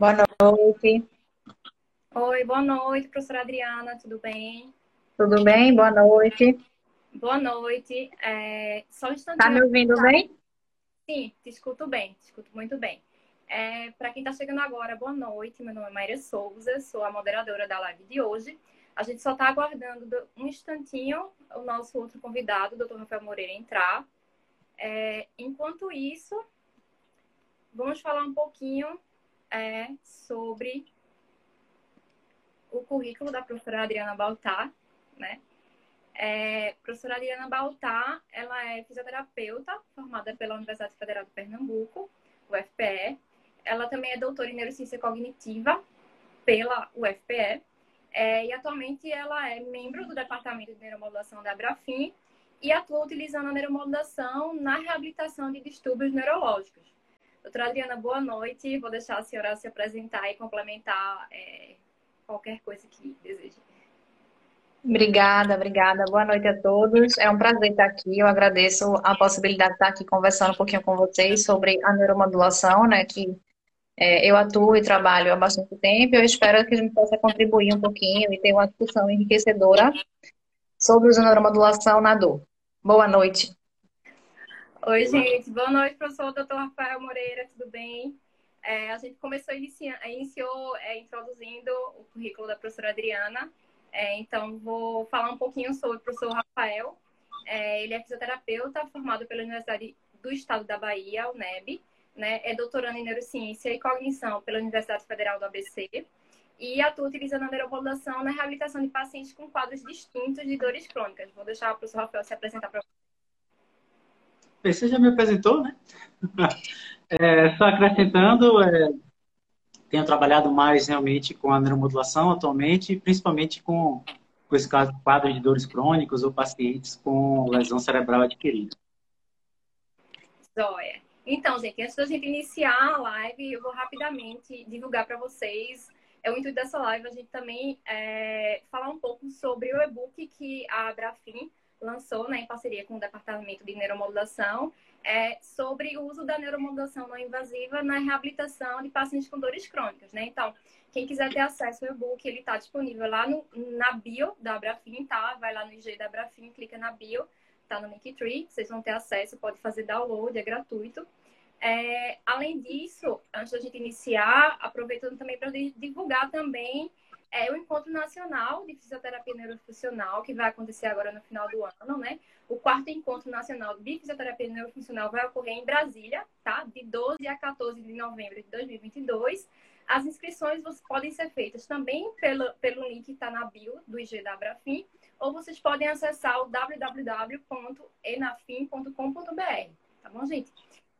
Boa noite. Oi, boa noite, professora Adriana, tudo bem? Tudo bem? Boa noite. Boa noite. É, só um instantinho. Tá me ouvindo bem? Sim, te escuto bem, te escuto muito bem. É, Para quem está chegando agora, boa noite. Meu nome é Maíra Souza, sou a moderadora da live de hoje. A gente só está aguardando um instantinho o nosso outro convidado, o doutor Rafael Moreira, entrar. É, enquanto isso, vamos falar um pouquinho é, sobre o currículo da professora Adriana Baltar, né? É, professora Adriana Baltar, ela é fisioterapeuta, formada pela Universidade Federal de Pernambuco, UFPE. Ela também é doutora em neurociência cognitiva pela UFPE. É, e atualmente ela é membro do Departamento de Neuromodulação da Abrafim e atua utilizando a neuromodulação na reabilitação de distúrbios neurológicos. Doutora Adriana, boa noite. Vou deixar a senhora se apresentar e complementar é, qualquer coisa que deseje. Obrigada, obrigada. Boa noite a todos. É um prazer estar aqui. Eu agradeço a possibilidade de estar aqui conversando um pouquinho com vocês sobre a neuromodulação, né, que é, eu atuo e trabalho há bastante tempo. Eu espero que a gente possa contribuir um pouquinho e ter uma discussão enriquecedora sobre a neuromodulação na dor. Boa noite. Oi, gente. Boa noite, professor doutor Rafael Moreira, tudo bem? É, a gente começou, inicia, iniciou é, introduzindo o currículo da professora Adriana. É, então, vou falar um pouquinho sobre o professor Rafael. É, ele é fisioterapeuta formado pela Universidade do Estado da Bahia, UNEB. Né? É doutorando em Neurociência e Cognição pela Universidade Federal do ABC. E atua utilizando a neuromodulação na reabilitação de pacientes com quadros distintos de dores crônicas. Vou deixar o professor Rafael se apresentar para você já me apresentou, né? É, só acrescentando, é, tenho trabalhado mais realmente com a neuromodulação atualmente, principalmente com, com esse caso, quadros de dores crônicos ou pacientes com lesão cerebral adquirida. Joia. Então, gente, antes da gente iniciar a live, eu vou rapidamente divulgar para vocês. É o intuito dessa live a gente também é, falar um pouco sobre o e-book que a Abrafim lançou, né, em parceria com o Departamento de Neuromodulação, é, sobre o uso da neuromodulação não invasiva na reabilitação de pacientes com dores crônicas, né? Então, quem quiser ter acesso ao e-book, ele está disponível lá no, na bio da Abrafim, tá? Vai lá no IG da Abrafim, clica na bio, tá no Linktree, vocês vão ter acesso, pode fazer download, é gratuito. É, além disso, antes da gente iniciar, aproveitando também para divulgar também é o Encontro Nacional de Fisioterapia Neurofuncional, que vai acontecer agora no final do ano, né? O quarto Encontro Nacional de Fisioterapia Neurofuncional vai ocorrer em Brasília, tá? De 12 a 14 de novembro de 2022. As inscrições podem ser feitas também pelo, pelo link que está na bio do IG da Abrafim, ou vocês podem acessar o www.enafim.com.br, tá bom, gente?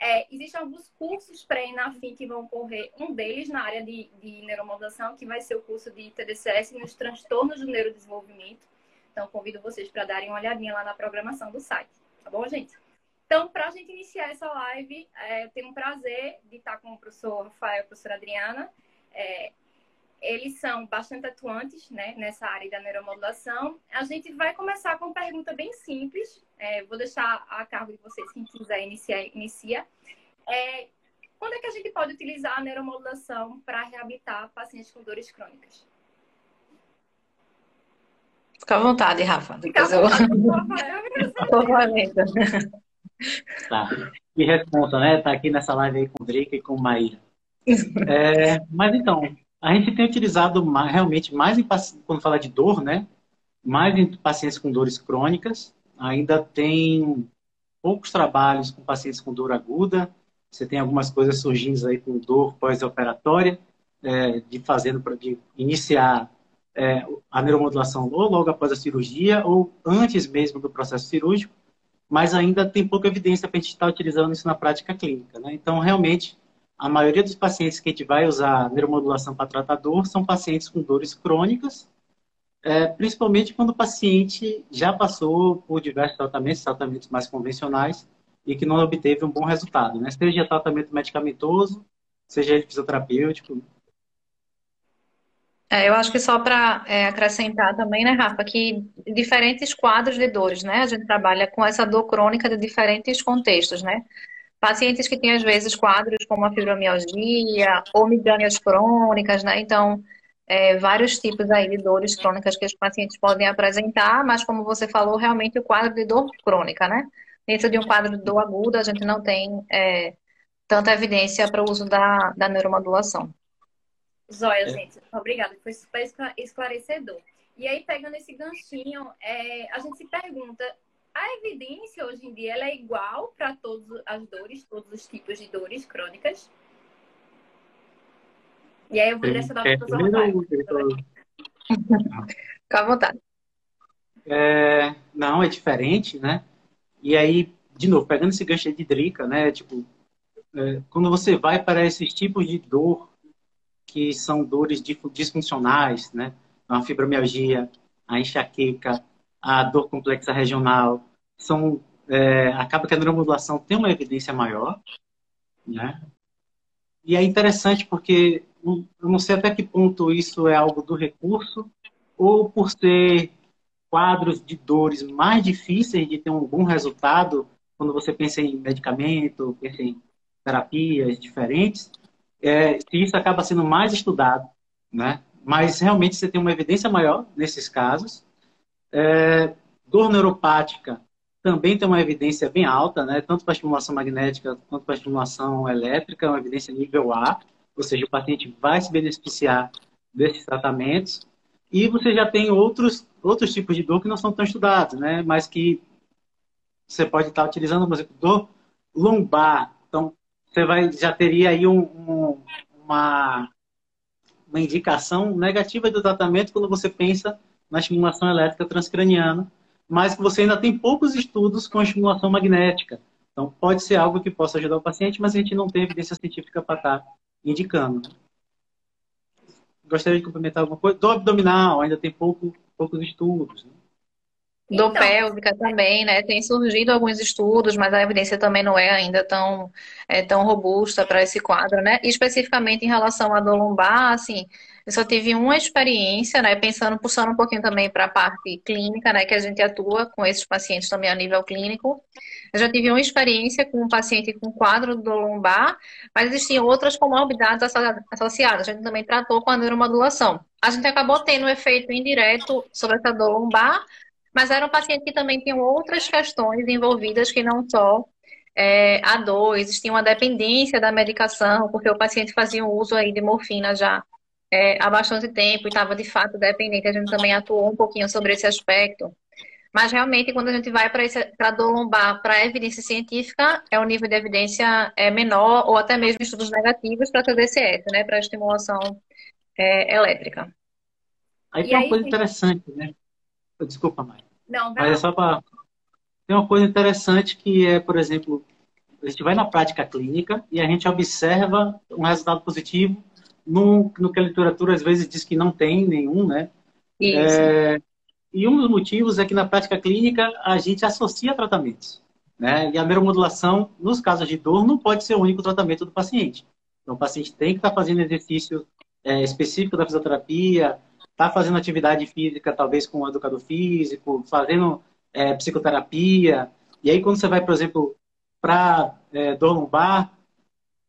É, existem alguns cursos pré-ENAFIM que vão correr, um deles na área de, de neuromodulação, que vai ser o curso de TDCS nos transtornos do neurodesenvolvimento. Então, convido vocês para darem uma olhadinha lá na programação do site, tá bom, gente? Então, para a gente iniciar essa live, é, eu tenho um prazer de estar com o professor Rafael e a professora Adriana. É, eles são bastante atuantes né, nessa área da neuromodulação. A gente vai começar com uma pergunta bem simples. É, vou deixar a cargo de vocês, quem quiser iniciar, inicia. É, quando é que a gente pode utilizar a neuromodulação para reabilitar pacientes com dores crônicas? Fica à vontade, Rafa. Depois eu... Por Tá. Que responsa, né? Tá aqui nessa live aí com o Drica e com o Maíra. É, mas então, a gente tem utilizado mais, realmente mais em, quando fala de dor, né? Mais em pacientes com dores crônicas. Ainda tem poucos trabalhos com pacientes com dor aguda. Você tem algumas coisas surgindo aí com dor pós-operatória, é, de fazendo de iniciar é, a neuromodulação ou logo após a cirurgia ou antes mesmo do processo cirúrgico, mas ainda tem pouca evidência para a gente estar utilizando isso na prática clínica. Né? Então, realmente, a maioria dos pacientes que a gente vai usar neuromodulação para tratar dor são pacientes com dores crônicas, é, principalmente quando o paciente já passou por diversos tratamentos, tratamentos mais convencionais, e que não obteve um bom resultado, né? Seja tratamento medicamentoso, seja fisioterapêutico. É, eu acho que só para é, acrescentar também, né, Rafa, que diferentes quadros de dores, né? A gente trabalha com essa dor crônica de diferentes contextos, né? pacientes que têm, às vezes, quadros como a fibromialgia ou migrânias crônicas, né? Então, é, vários tipos aí de dores crônicas que os pacientes podem apresentar, mas como você falou, realmente o quadro de dor crônica, né? Dentro de um quadro de dor aguda, a gente não tem é, tanta evidência para o uso da, da neuromodulação. Zóia, é. gente, obrigada, foi super esclarecedor. E aí, pegando esse ganchinho, é, a gente se pergunta, a evidência hoje em dia ela é igual para todas as dores, todos os tipos de dores crônicas? E aí eu vou direcionar para o professor Fica à vontade. É, não, é diferente, né? E aí, de novo, pegando esse gancho de Drica, né? Tipo, é, quando você vai para esses tipos de dor, que são dores disfuncionais, né? A fibromialgia, a enxaqueca, a dor complexa regional, são, é, acaba que a neuromodulação tem uma evidência maior, né? E é interessante porque eu não sei até que ponto isso é algo do recurso ou por ser quadros de dores mais difíceis de ter um bom resultado quando você pensa em medicamento, pensa em terapias diferentes, é, se isso acaba sendo mais estudado, né? Mas realmente você tem uma evidência maior nesses casos. É, dor neuropática também tem uma evidência bem alta, né? tanto para estimulação magnética quanto para estimulação elétrica, uma evidência nível A, ou seja, o paciente vai se beneficiar desses tratamentos. E você já tem outros, outros tipos de dor que não são tão estudados, né? mas que você pode estar utilizando, por exemplo, dor lombar. Então, você vai, já teria aí um, um, uma, uma indicação negativa do tratamento quando você pensa na estimulação elétrica transcraniana, mas que você ainda tem poucos estudos com estimulação magnética. Então, pode ser algo que possa ajudar o paciente, mas a gente não tem evidência científica para estar indicando. Gostaria de complementar alguma coisa? Do abdominal, ainda tem pouco, poucos estudos. Né? Do então, pélvica também, né? Tem surgido alguns estudos, mas a evidência também não é ainda tão, é, tão robusta para esse quadro, né? E especificamente em relação à dor lombar, assim, eu só tive uma experiência, né? Pensando, puxando um pouquinho também para a parte clínica, né? Que a gente atua com esses pacientes também a nível clínico. Eu já tive uma experiência com um paciente com quadro do lombar, mas existiam outras comorbidades associadas. A gente também tratou com a neuromodulação. A gente acabou tendo um efeito indireto sobre essa dor lombar, mas era um paciente que também tinha outras questões envolvidas que não só é, a dor, existia uma dependência da medicação, porque o paciente fazia um uso aí de morfina já é, há bastante tempo e estava de fato dependente. A gente também atuou um pouquinho sobre esse aspecto. Mas realmente, quando a gente vai para a dor lombar, para a evidência científica, é o nível de evidência é menor, ou até mesmo estudos negativos para TDCS, né? Para estimulação é, elétrica. Aí e tem uma aí, coisa interessante, né? Desculpa, Maia. Não, vai Mas é só para. Tem uma coisa interessante que é, por exemplo, a gente vai na prática clínica e a gente observa um resultado positivo no, no que a literatura às vezes diz que não tem nenhum, né? É, e um dos motivos é que na prática clínica a gente associa tratamentos. Né? E a neuromodulação, nos casos de dor, não pode ser o único tratamento do paciente. Então, o paciente tem que estar fazendo exercício é, específico da fisioterapia, estar tá fazendo atividade física, talvez com um educador físico, fazendo é, psicoterapia. E aí, quando você vai, por exemplo, para é, dor lombar,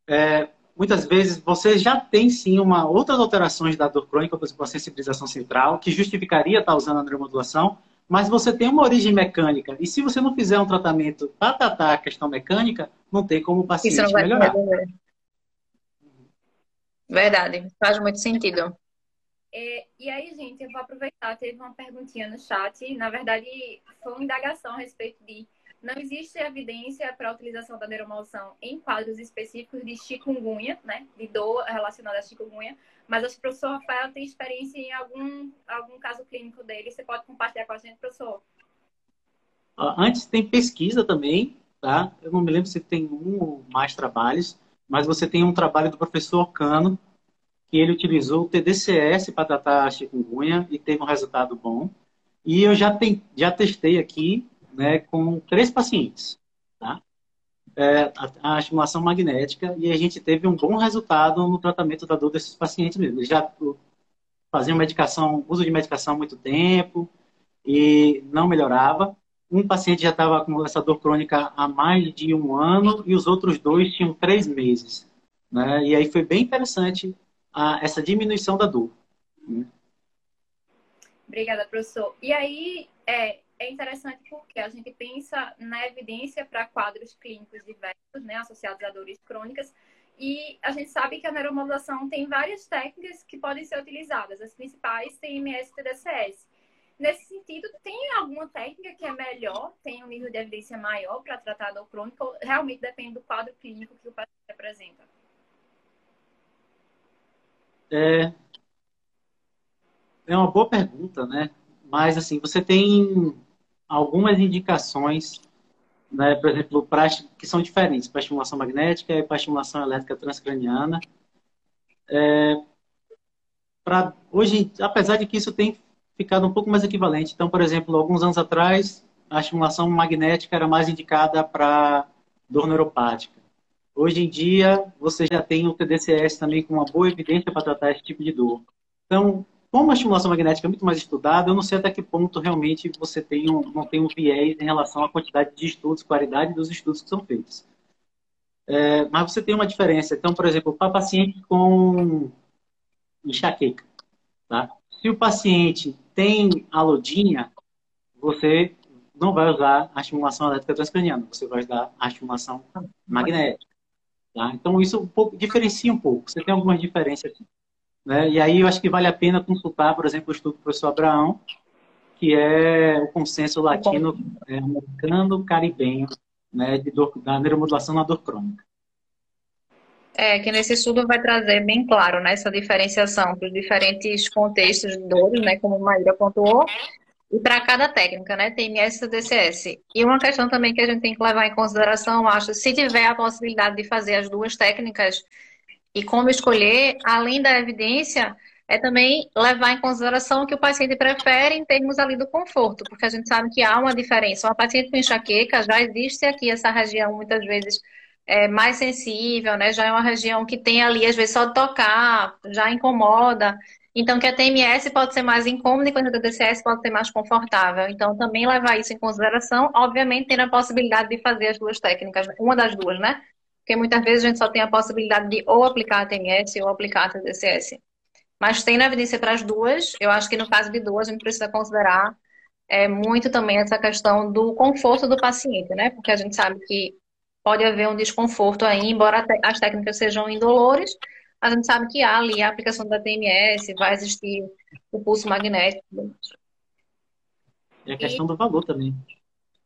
é, muitas vezes você já tem sim uma, outras alterações da dor crônica, por exemplo, a sensibilização central, que justificaria estar usando a neuromodulação, mas você tem uma origem mecânica. E se você não fizer um tratamento para tratar a questão mecânica, não tem como o paciente melhorar. Verdade, faz muito sentido. É, e aí, gente, eu vou aproveitar, teve uma perguntinha no chat, na verdade, foi uma indagação a respeito de não existe evidência para a utilização da neuromodulação em quadros específicos de chikungunya, né? De dor relacionada a chikungunya. Mas acho que o professor Rafael tem experiência em algum, algum caso clínico dele. Você pode compartilhar com a gente, professor? Antes tem pesquisa também, tá? Eu não me lembro se tem um ou mais trabalhos, mas você tem um trabalho do professor Cano, que ele utilizou o TDCS para tratar a chikungunya e teve um resultado bom. E eu já, tem, já testei aqui né, com três pacientes, tá? É, a, a, estimulação magnética e a gente teve um bom resultado no tratamento da dor desses pacientes mesmo. Eles já faziam medicação, uso de medicação há muito tempo e não melhorava. um paciente já estava com essa dor crônica há mais de um ano e os outros dois tinham três meses. Né? E aí foi bem interessante a, essa diminuição da dor. Né? Obrigada, professor. E aí é, é interessante porque a gente pensa na evidência para quadros clínicos diversos, né, associados a dores crônicas, e a gente sabe que a neuromodulação tem várias técnicas que podem ser utilizadas. As principais TMS e TDCS. Nesse sentido, tem alguma técnica que é melhor, tem um nível de evidência maior para tratar a dor crônica ou realmente depende do quadro clínico que o paciente apresenta? É, é uma boa pergunta, né? Mas, assim, você tem algumas indicações, né, por exemplo, pra, que são diferentes para estimulação magnética e para estimulação elétrica transcraniana. É, pra, hoje, apesar de que isso tem ficado um pouco mais equivalente. Então, por exemplo, alguns anos atrás, a estimulação magnética era mais indicada para dor neuropática. Hoje em dia, você já tem o TDCS também com uma boa evidência para tratar esse tipo de dor. Então, como a estimulação magnética é muito mais estudada, eu não sei até que ponto realmente você tem um, não tem um viés em relação à quantidade de estudos, qualidade dos estudos que são feitos. É, mas você tem uma diferença. Então, por exemplo, para paciente com enxaqueca, tá? se o paciente tem alodinha, você não vai usar a estimulação elétrica transcraniana, você vai usar a estimulação magnética. Tá? Então, isso um pouco, diferencia um pouco. Você tem algumas diferenças. Né? E aí eu acho que vale a pena consultar, por exemplo, o estudo do professor Abraão, que é o consenso latino é, caribenho né, de dor, da neuromodulação na dor crônica. É, que nesse estudo vai trazer bem claro né, essa diferenciação para os diferentes contextos de dores, né, como a Maíra pontuou, e para cada técnica, né, TMS e DCS. E uma questão também que a gente tem que levar em consideração, acho, se tiver a possibilidade de fazer as duas técnicas, e como escolher, além da evidência, é também levar em consideração o que o paciente prefere em termos ali do conforto, porque a gente sabe que há uma diferença. Uma paciente com enxaqueca, já existe aqui essa região, muitas vezes, é, mais sensível, né? Já é uma região que tem ali, às vezes, só tocar, já incomoda. Então, que a TMS pode ser mais incômoda e a DCS pode ser mais confortável. Então, também levar isso em consideração, obviamente, tendo a possibilidade de fazer as duas técnicas, uma das duas, né? Porque muitas vezes a gente só tem a possibilidade de ou aplicar a TMS ou aplicar a TDCS. Mas tem na evidência para as duas. Eu acho que no caso de duas, a gente precisa considerar é, muito também essa questão do conforto do paciente, né? Porque a gente sabe que pode haver um desconforto aí, embora as técnicas sejam indolores, a gente sabe que há ali a aplicação da TMS, vai existir o pulso magnético. E a questão e... do valor também.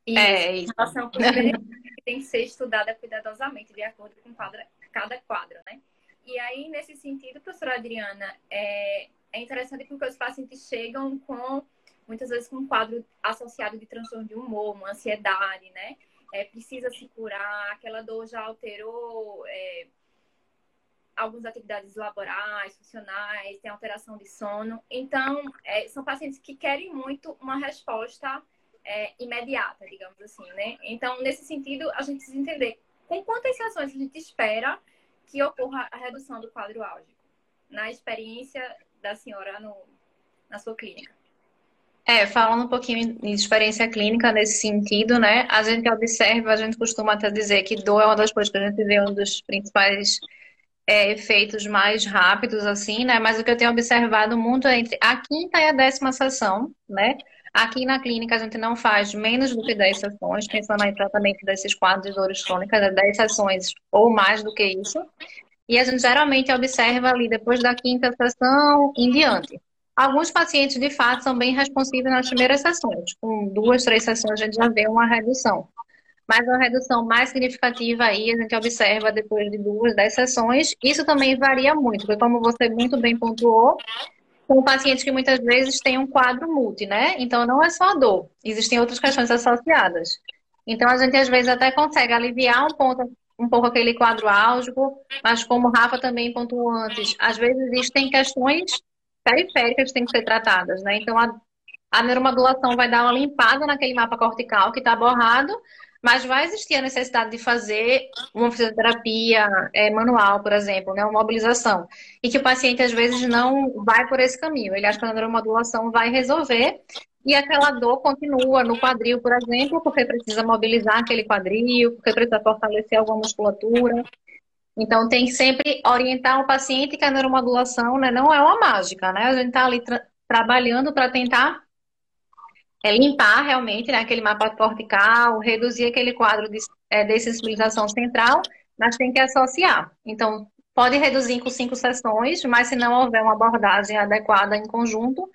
E é, isso. a relação com tem que ser estudada cuidadosamente, de acordo com quadra, cada quadro, né? E aí, nesse sentido, professora Adriana, é, é interessante porque os pacientes chegam com, muitas vezes, com um quadro associado de transtorno de humor, uma ansiedade, né? É, precisa se curar, aquela dor já alterou é, algumas atividades laborais, funcionais, tem alteração de sono. Então, é, são pacientes que querem muito uma resposta é, imediata, digamos assim, né? Então, nesse sentido, a gente precisa entender com quantas sessões a gente espera que ocorra a redução do quadro álgico, na experiência da senhora no, na sua clínica. É, falando um pouquinho de experiência clínica nesse sentido, né? A gente observa, a gente costuma até dizer que dor é uma das coisas que a gente vê um dos principais é, efeitos mais rápidos, assim, né? Mas o que eu tenho observado muito é entre a quinta e a décima sessão, né? Aqui na clínica a gente não faz menos do que 10 sessões, pensando em tratamento desses quadros de dores crônicas, é 10 sessões ou mais do que isso. E a gente geralmente observa ali depois da quinta sessão em diante. Alguns pacientes, de fato, são bem responsivos nas primeiras sessões. Com duas, três sessões a gente já vê uma redução. Mas a redução mais significativa aí a gente observa depois de duas, dez sessões. Isso também varia muito, porque como você muito bem pontuou, com pacientes que muitas vezes têm um quadro multi, né? Então não é só a dor, existem outras questões associadas. Então a gente às vezes até consegue aliviar um ponto um pouco aquele quadro álgico, mas como o Rafa também pontuou antes, às vezes existem questões periféricas que têm que ser tratadas, né? Então a, a neuromodulação vai dar uma limpada naquele mapa cortical que está borrado mas vai existir a necessidade de fazer uma fisioterapia é, manual, por exemplo, né, uma mobilização. E que o paciente, às vezes, não vai por esse caminho. Ele acha que a neuromodulação vai resolver. e aquela dor continua no quadril, por exemplo, porque precisa mobilizar aquele quadril, porque precisa fortalecer alguma musculatura. Então, tem que sempre orientar o paciente que a neuromodulação né, não é uma mágica, né? A gente está ali tra trabalhando para tentar é, limpar realmente né, aquele mapa cortical, reduzir aquele quadro de é, dessensibilização central, mas tem que associar. Então, pode reduzir com cinco sessões, mas se não houver uma abordagem adequada em conjunto,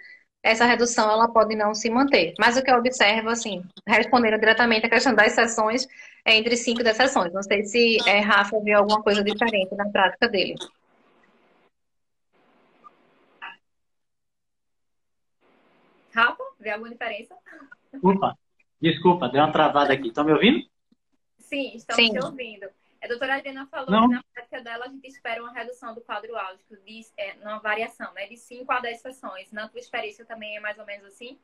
essa redução ela pode não se manter. Mas o que eu observo, assim, respondendo diretamente a questão das sessões, é entre 5 e 10 sessões. Não sei se é, Rafa viu alguma coisa diferente na prática dele. Rafa, vê alguma diferença? Opa, desculpa, deu uma travada aqui. Estão me ouvindo? Sim, estamos Sim. te ouvindo. A doutora Adriana falou Não. que na prática dela a gente espera uma redução do quadro álgico, de, é, uma variação, né? De 5 a 10 sessões. Na tua experiência também é mais ou menos assim?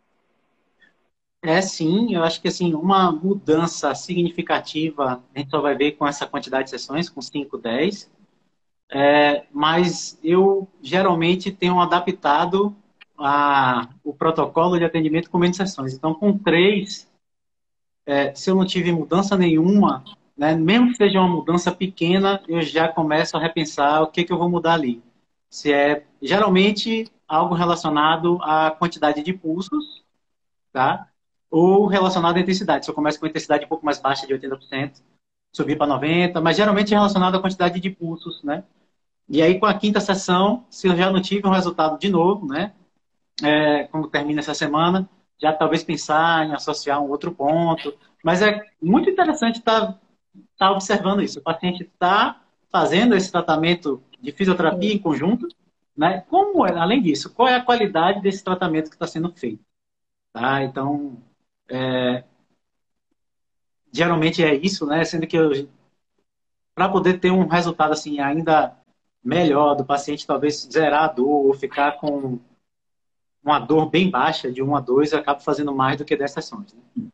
É sim, eu acho que assim, uma mudança significativa a gente só vai ver com essa quantidade de sessões, com 5, 10. É, mas eu geralmente tenho adaptado a, o protocolo de atendimento com menos sessões. Então, com três, é, se eu não tive mudança nenhuma, né? Mesmo que seja uma mudança pequena, eu já começo a repensar o que, que eu vou mudar ali. Se é geralmente algo relacionado à quantidade de pulsos, tá? Ou relacionado à intensidade. Se eu começo com intensidade um pouco mais baixa de 80%, subir para 90%, mas geralmente é relacionado à quantidade de pulsos, né? E aí, com a quinta sessão, se eu já não tive um resultado de novo, né? É, como termina essa semana, já talvez pensar em associar um outro ponto. Mas é muito interessante estar tá está observando isso. O paciente está fazendo esse tratamento de fisioterapia em conjunto, né? Como, é, além disso, qual é a qualidade desse tratamento que está sendo feito? Tá? Então, é, geralmente é isso, né? Sendo que para poder ter um resultado assim ainda melhor do paciente, talvez zerar a dor ou ficar com uma dor bem baixa de 1 a 2, eu acabo fazendo mais do que 10 sessões. Né?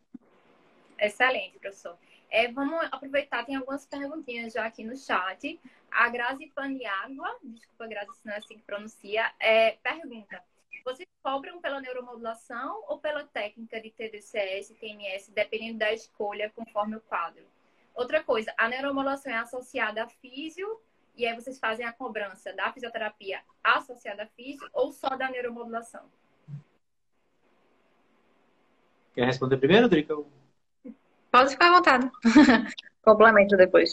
Excelente, professor. É, vamos aproveitar, tem algumas perguntinhas já aqui no chat. A Grazi Paniagua, desculpa, Grazi, se não é assim que pronuncia, é, pergunta: vocês cobram pela neuromodulação ou pela técnica de TDCS e TMS, dependendo da escolha, conforme o quadro? Outra coisa, a neuromodulação é associada a físio e aí vocês fazem a cobrança da fisioterapia associada a físio ou só da neuromodulação? Quer responder primeiro, Drica? Pode ficar à vontade. Complemento depois.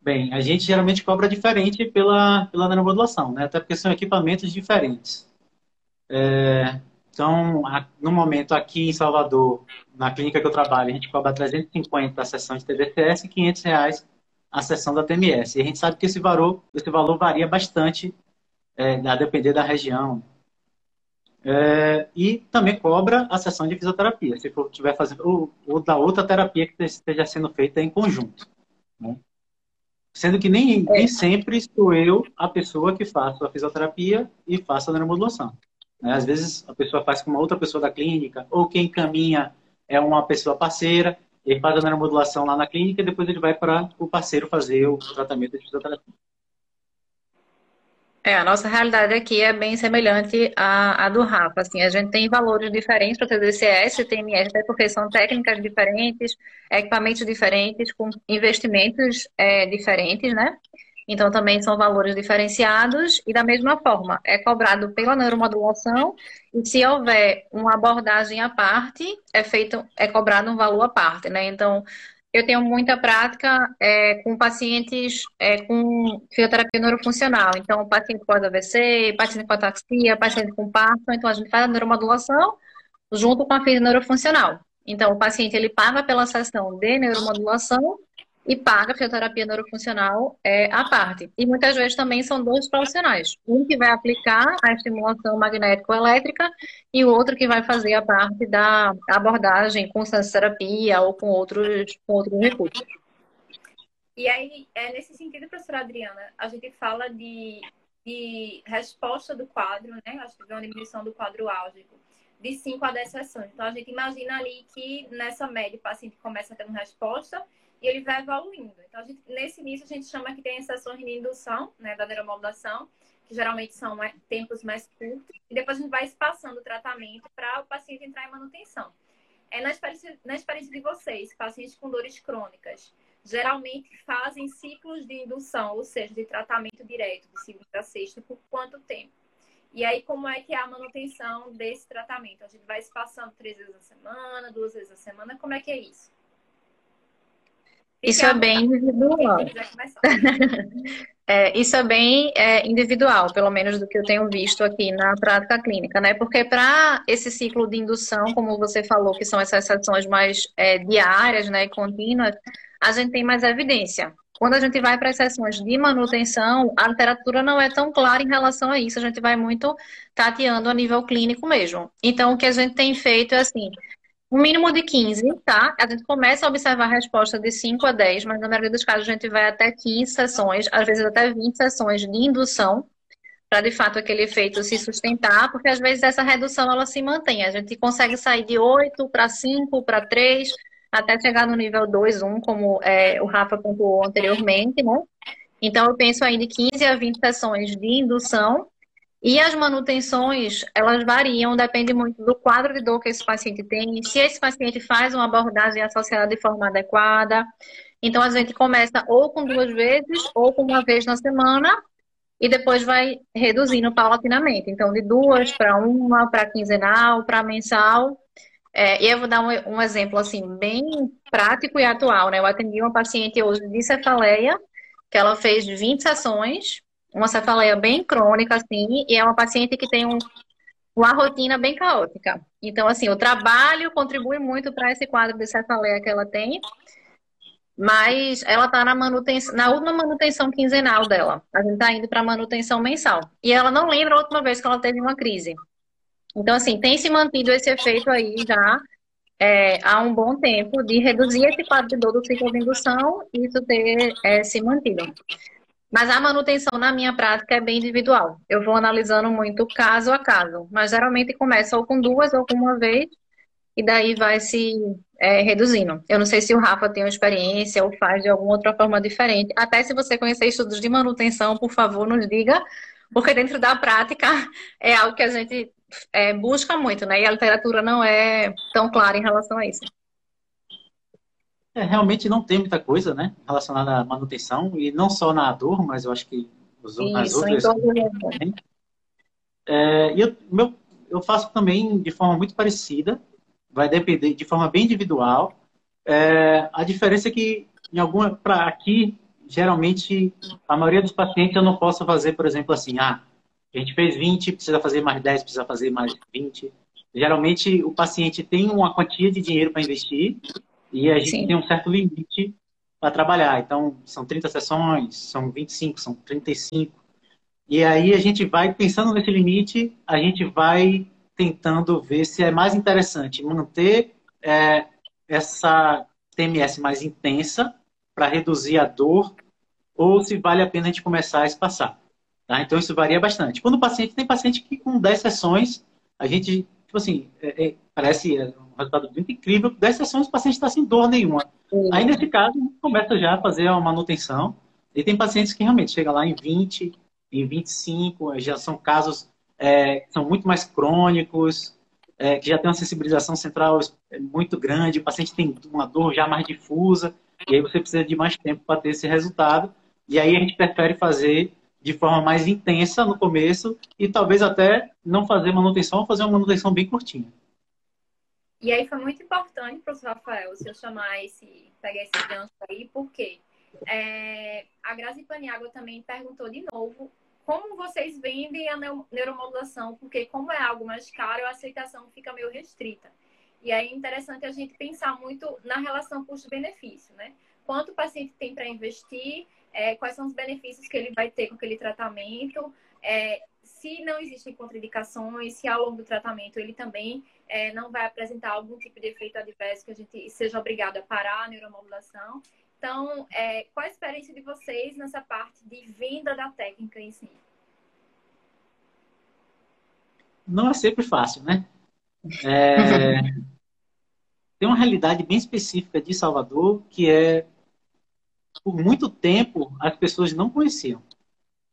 Bem, a gente geralmente cobra diferente pela, pela neuromodulação, né? Até porque são equipamentos diferentes. É, então, no momento aqui em Salvador, na clínica que eu trabalho, a gente cobra 350 a sessão de TDCS e 500 reais a sessão da TMS. E a gente sabe que esse valor, esse valor varia bastante, é, a depender da região, é, e também cobra a sessão de fisioterapia, se for tiver fazendo, ou, ou da outra terapia que esteja sendo feita em conjunto. Né? Sendo que nem, é. nem sempre sou eu a pessoa que faço a fisioterapia e faço a neuromodulação. Né? Às vezes a pessoa faz com uma outra pessoa da clínica, ou quem caminha é uma pessoa parceira, ele faz a neuromodulação lá na clínica e depois ele vai para o parceiro fazer o tratamento de fisioterapia. É, a nossa realidade aqui é bem semelhante à, à do Rafa. Assim, a gente tem valores diferentes para TDCS e TMS, até porque são técnicas diferentes, equipamentos diferentes, com investimentos é, diferentes, né? Então, também são valores diferenciados e, da mesma forma, é cobrado pela neuromodulação e, se houver uma abordagem à parte, é feito, é cobrado um valor à parte, né? Então, eu tenho muita prática é, com pacientes é, com fisioterapia neurofuncional. Então, paciente com AVC, paciente com ataxia, paciente com Parkinson. Então, a gente faz a neuromodulação junto com a fisio neurofuncional. Então, o paciente ele paga pela sessão de neuromodulação e paga a fisioterapia neurofuncional é, à parte. E muitas vezes também são dois profissionais. Um que vai aplicar a estimulação magnético-elétrica e o outro que vai fazer a parte da abordagem com terapia ou com outros, com outros recursos. E aí, é nesse sentido, professora Adriana, a gente fala de, de resposta do quadro, né? Acho que vem uma diminuição do quadro álgico de 5 a 10 sessões. Então, a gente imagina ali que nessa média o paciente começa tendo resposta e ele vai evoluindo. Então, gente, nesse início, a gente chama que tem as sessões de indução, né, da neuromodulação, que geralmente são tempos mais curtos, e depois a gente vai espaçando o tratamento para o paciente entrar em manutenção. É na experiência, na experiência de vocês, pacientes com dores crônicas, geralmente fazem ciclos de indução, ou seja, de tratamento direto, de segunda a sexta, por quanto tempo? E aí, como é que é a manutenção desse tratamento? A gente vai se passando três vezes a semana, duas vezes a semana, como é que é isso? Isso é bem individual. é, isso é bem é, individual, pelo menos do que eu tenho visto aqui na prática clínica, né? Porque para esse ciclo de indução, como você falou, que são essas sessões mais é, diárias, né, contínuas, a gente tem mais evidência. Quando a gente vai para as sessões de manutenção, a literatura não é tão clara em relação a isso. A gente vai muito tateando a nível clínico mesmo. Então, o que a gente tem feito é assim, um mínimo de 15, tá? A gente começa a observar a resposta de 5 a 10, mas na maioria dos casos a gente vai até 15 sessões, às vezes até 20 sessões de indução, para de fato aquele efeito se sustentar, porque às vezes essa redução ela se mantém. A gente consegue sair de 8 para 5, para 3, até chegar no nível 2, 1, como é, o Rafa pontuou anteriormente, né? Então eu penso aí de 15 a 20 sessões de indução e as manutenções, elas variam, depende muito do quadro de dor que esse paciente tem, se esse paciente faz uma abordagem associada de forma adequada. Então, a gente começa ou com duas vezes, ou com uma vez na semana, e depois vai reduzindo paulatinamente. Então, de duas para uma, para quinzenal, para mensal. É, e eu vou dar um, um, exemplo, assim, bem prático e atual, né? Eu atendi uma paciente hoje de cefaleia, que ela fez 20 sessões, uma cefaleia bem crônica, assim, e é uma paciente que tem um, uma rotina bem caótica. Então, assim, o trabalho contribui muito para esse quadro de cefaleia que ela tem, mas ela está na na última manutenção quinzenal dela. A gente está indo para manutenção mensal. E ela não lembra a última vez que ela teve uma crise. Então, assim, tem se mantido esse efeito aí já é, há um bom tempo de reduzir esse quadro de dor do ciclo de indução e isso ter é, se mantido. Mas a manutenção na minha prática é bem individual. Eu vou analisando muito caso a caso. Mas geralmente começa ou com duas ou com uma vez. E daí vai se é, reduzindo. Eu não sei se o Rafa tem uma experiência ou faz de alguma outra forma diferente. Até se você conhecer estudos de manutenção, por favor, nos diga. Porque dentro da prática é algo que a gente é, busca muito, né? E a literatura não é tão clara em relação a isso. É, realmente não tem muita coisa, né, relacionada à manutenção, e não só na dor, mas eu acho que os, Isso, outras também. É, eu, meu, eu faço também de forma muito parecida, vai depender de forma bem individual. É, a diferença é que em alguma para aqui geralmente a maioria dos pacientes eu não posso fazer, por exemplo, assim, ah, a gente fez 20, precisa fazer mais 10, precisa fazer mais 20. Geralmente o paciente tem uma quantia de dinheiro para investir e a gente Sim. tem um certo limite para trabalhar. Então, são 30 sessões, são 25, são 35. E aí a gente vai pensando nesse limite, a gente vai tentando ver se é mais interessante manter é, essa TMS mais intensa para reduzir a dor ou se vale a pena a gente começar a espaçar. Tá? Então isso varia bastante. Quando o paciente tem paciente que com 10 sessões, a gente, tipo assim, é, é, parece é, resultado muito incrível. 10 sessões o paciente está sem dor nenhuma. Uhum. Aí, nesse caso, começa já a fazer uma manutenção. E tem pacientes que realmente chegam lá em 20, em 25, já são casos é, que são muito mais crônicos, é, que já tem uma sensibilização central muito grande, o paciente tem uma dor já mais difusa, e aí você precisa de mais tempo para ter esse resultado. E aí a gente prefere fazer de forma mais intensa no começo e talvez até não fazer manutenção ou fazer uma manutenção bem curtinha. E aí foi muito importante, professor Rafael, se eu chamar esse, pegar esse gancho aí, porque é, a Grazi Paniagua também perguntou de novo como vocês vendem a neuromodulação, porque como é algo mais caro, a aceitação fica meio restrita. E aí é interessante a gente pensar muito na relação custo-benefício, né? Quanto o paciente tem para investir, é, quais são os benefícios que ele vai ter com aquele tratamento, é, se não existem contraindicações, se ao longo do tratamento ele também é, não vai apresentar algum tipo de efeito adverso que a gente seja obrigado a parar a neuromodulação. Então, é, qual a experiência de vocês nessa parte de venda da técnica em si? Não é sempre fácil, né? É... Tem uma realidade bem específica de Salvador, que é por muito tempo, as pessoas não conheciam.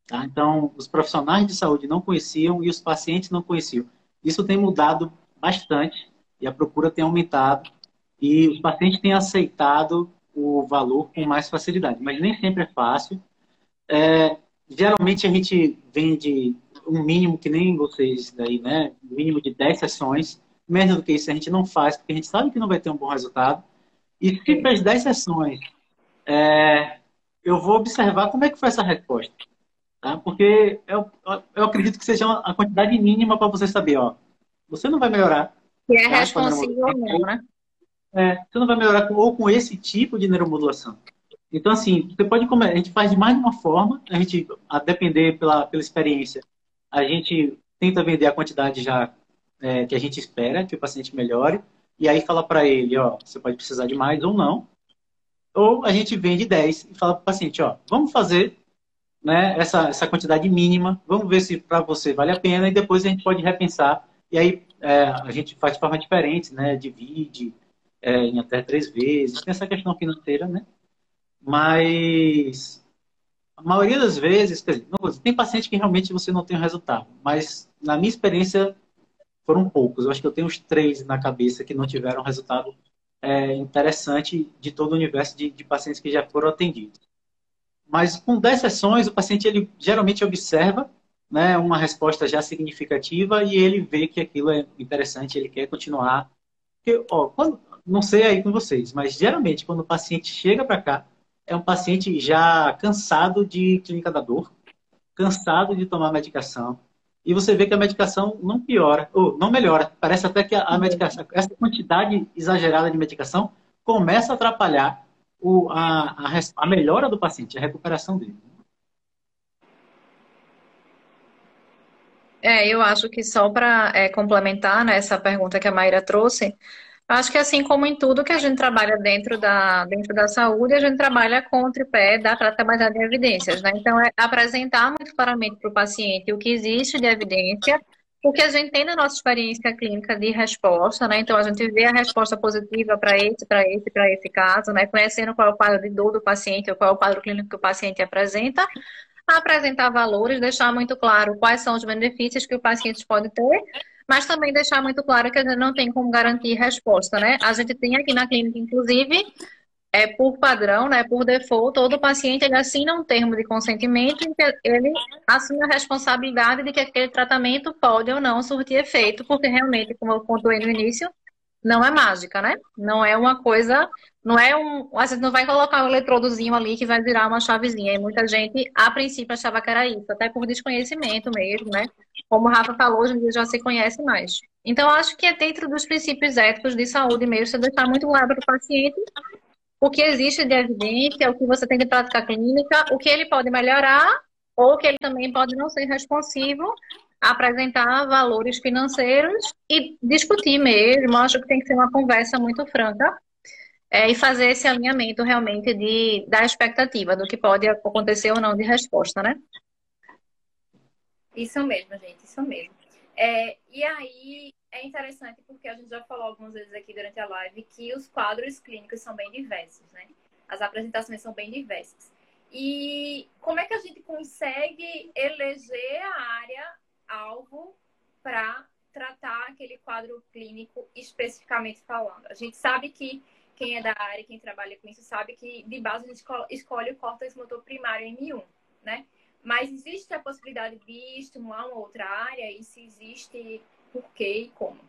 Tá? Então, os profissionais de saúde não conheciam e os pacientes não conheciam. Isso tem mudado bastante e a procura tem aumentado e os pacientes têm aceitado o valor com mais facilidade, mas nem sempre é fácil. É, geralmente a gente vende um mínimo que nem vocês daí, né? Mínimo de 10 sessões. Menos do que isso a gente não faz, porque a gente sabe que não vai ter um bom resultado. E se fez 10 sessões, é, eu vou observar como é que foi essa resposta. Tá? Porque eu, eu acredito que seja a quantidade mínima para você saber, ó. Você não vai melhorar. Se é responsivo ou não, né? É, você não vai melhorar com, ou com esse tipo de neuromodulação. Então, assim, você pode comer, a gente faz de mais de uma forma, a gente, a depender pela, pela experiência, a gente tenta vender a quantidade já é, que a gente espera que o paciente melhore, e aí fala para ele, ó, você pode precisar de mais ou não. Ou a gente vende 10 e fala para o paciente, ó, vamos fazer né, essa, essa quantidade mínima, vamos ver se para você vale a pena, e depois a gente pode repensar. E aí é, a gente faz de forma diferente, né, divide é, em até três vezes, tem essa questão financeira, né? Mas a maioria das vezes, dizer, não, tem paciente que realmente você não tem o resultado, mas na minha experiência foram poucos. Eu acho que eu tenho uns três na cabeça que não tiveram resultado é, interessante de todo o universo de, de, pacientes que já foram atendidos. Mas com 10 sessões, o paciente ele geralmente observa né, uma resposta já significativa e ele vê que aquilo é interessante, ele quer continuar. Porque, ó, quando, não sei aí com vocês, mas geralmente quando o paciente chega para cá, é um paciente já cansado de clínica da dor, cansado de tomar medicação. E você vê que a medicação não piora, ou não melhora. Parece até que a, medicação, essa quantidade exagerada de medicação começa a atrapalhar o, a, a, a melhora do paciente, a recuperação dele. É, eu acho que só para é, complementar né, essa pergunta que a Mayra trouxe, Acho que assim como em tudo que a gente trabalha dentro da, dentro da saúde, a gente trabalha com o tripé da trabalhar de evidências, né? Então, é apresentar muito claramente para o paciente o que existe de evidência, o que a gente tem na nossa experiência clínica de resposta, né? Então, a gente vê a resposta positiva para esse, para esse, para esse caso, né? Conhecendo qual é o quadro de dor do paciente, ou qual é o quadro clínico que o paciente apresenta, apresentar valores, deixar muito claro quais são os benefícios que o paciente pode ter, mas também deixar muito claro que a gente não tem como garantir resposta, né? A gente tem aqui na clínica, inclusive, é por padrão, né, por default, todo paciente ele assina um termo de consentimento em que ele assume a responsabilidade de que aquele tratamento pode ou não surtir efeito, porque realmente, como eu pontuei no início, não é mágica, né? Não é uma coisa, não é um, a gente não vai colocar um eletrodozinho ali que vai virar uma chavezinha. E muita gente, a princípio, achava que era isso, até por desconhecimento mesmo, né? Como o Rafa falou, hoje em dia já se conhece mais. Então, acho que é dentro dos princípios éticos de saúde mesmo, você deixar muito claro para o paciente o que existe de evidência, o que você tem de prática clínica, o que ele pode melhorar, ou que ele também pode não ser responsivo apresentar valores financeiros e discutir mesmo. Acho que tem que ser uma conversa muito franca é, e fazer esse alinhamento realmente de, da expectativa do que pode acontecer ou não de resposta, né? Isso mesmo, gente, isso mesmo. É, e aí é interessante porque a gente já falou algumas vezes aqui durante a live que os quadros clínicos são bem diversos, né? As apresentações são bem diversas. E como é que a gente consegue eleger a área alvo para tratar aquele quadro clínico especificamente falando. A gente sabe que quem é da área, quem trabalha com isso, sabe que de base a gente escolhe o córtex motor primário M1, né? Mas existe a possibilidade de estimular uma outra área e se existe, por quê e como?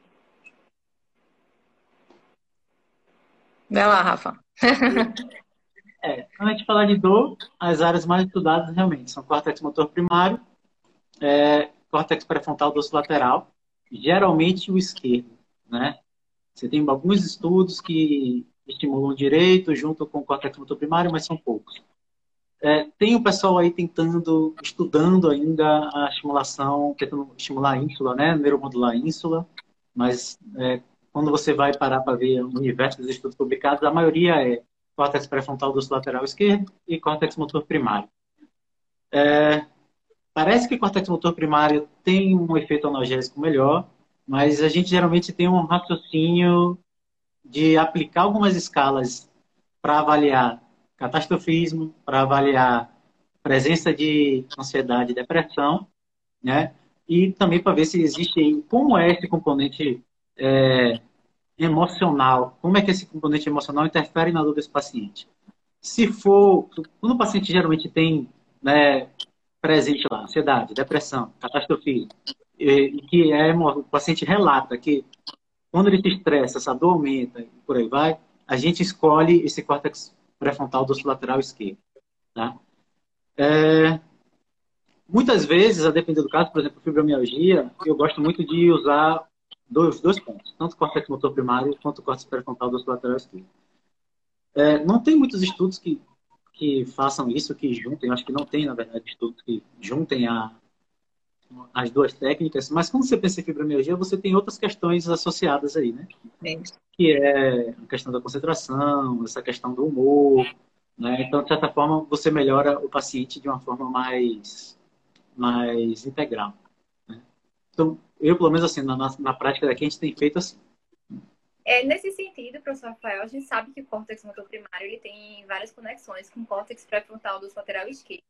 Vai lá, Rafa. é, quando a gente falar de dor, as áreas mais estudadas realmente são córtex motor primário, é, córtex pré-frontal dorso lateral, geralmente o esquerdo, né? Você tem alguns estudos que estimulam o direito junto com o córtex motor primário, mas são poucos. É, tem o pessoal aí tentando, estudando ainda a estimulação, tentando estimular a ínsula, né? Neuromodular a ínsula, mas é, quando você vai parar para ver o universo dos estudos publicados, a maioria é córtex pré-frontal dorso lateral esquerdo e córtex motor primário. É, Parece que córtex motor primário tem um efeito analgésico melhor, mas a gente geralmente tem um raciocínio de aplicar algumas escalas para avaliar catastrofismo, para avaliar presença de ansiedade e depressão, né? E também para ver se existe como é esse componente é, emocional, como é que esse componente emocional interfere na dor desse paciente. Se for, quando o paciente geralmente tem né, presente lá, ansiedade, depressão, catastrofismo, e, que é, o paciente relata que quando ele se estressa, essa dor aumenta e por aí vai, a gente escolhe esse córtex pré-frontal lateral esquerdo. Tá? É, muitas vezes, a depender do caso, por exemplo, fibromialgia, eu gosto muito de usar dois, dois pontos, tanto o córtex motor primário quanto o córtex pré-frontal lateral esquerdo. É, não tem muitos estudos que, que façam isso, que juntem, acho que não tem, na verdade, estudos que juntem a, as duas técnicas, mas quando você pensa em fibromialgia, você tem outras questões associadas aí, né? Sim. Que é a questão da concentração, essa questão do humor, né? Então, de certa forma, você melhora o paciente de uma forma mais, mais integral. Né? Então, eu, pelo menos assim, na, na prática daqui, a gente tem feito assim. É, nesse sentido, professor Rafael, a gente sabe que o córtex motor primário ele tem várias conexões com o córtex pré-frontal do lateral esquerdo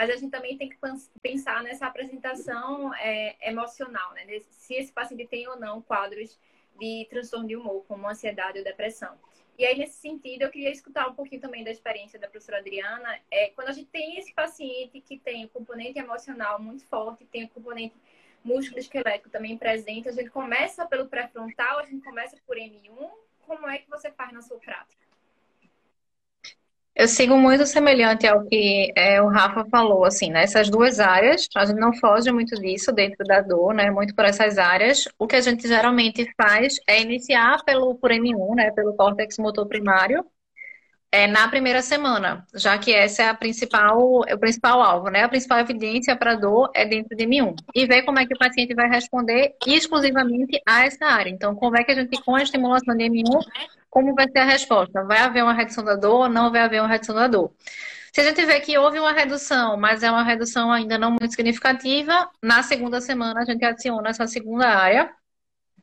mas a gente também tem que pensar nessa apresentação é, emocional, né? Se esse paciente tem ou não quadros de transtorno de humor, como ansiedade ou depressão. E aí, nesse sentido, eu queria escutar um pouquinho também da experiência da professora Adriana. É, quando a gente tem esse paciente que tem o componente emocional muito forte, tem o componente músculo esquelético também presente, a gente começa pelo pré-frontal, a gente começa por M1. Como é que você faz na sua prática? Eu sigo muito semelhante ao que é, o Rafa falou, assim, nessas né? duas áreas, a gente não foge muito disso dentro da dor, né? Muito por essas áreas. O que a gente geralmente faz é iniciar pelo por M1, né? Pelo córtex motor primário, é, na primeira semana, já que essa é a principal, é o principal alvo, né? A principal evidência para dor é dentro de M1. E ver como é que o paciente vai responder exclusivamente a essa área. Então, como é que a gente, com a estimulação de M1, como vai ser a resposta? Vai haver uma redução da dor ou não vai haver uma redução da dor? Se a gente vê que houve uma redução, mas é uma redução ainda não muito significativa, na segunda semana a gente adiciona essa segunda área.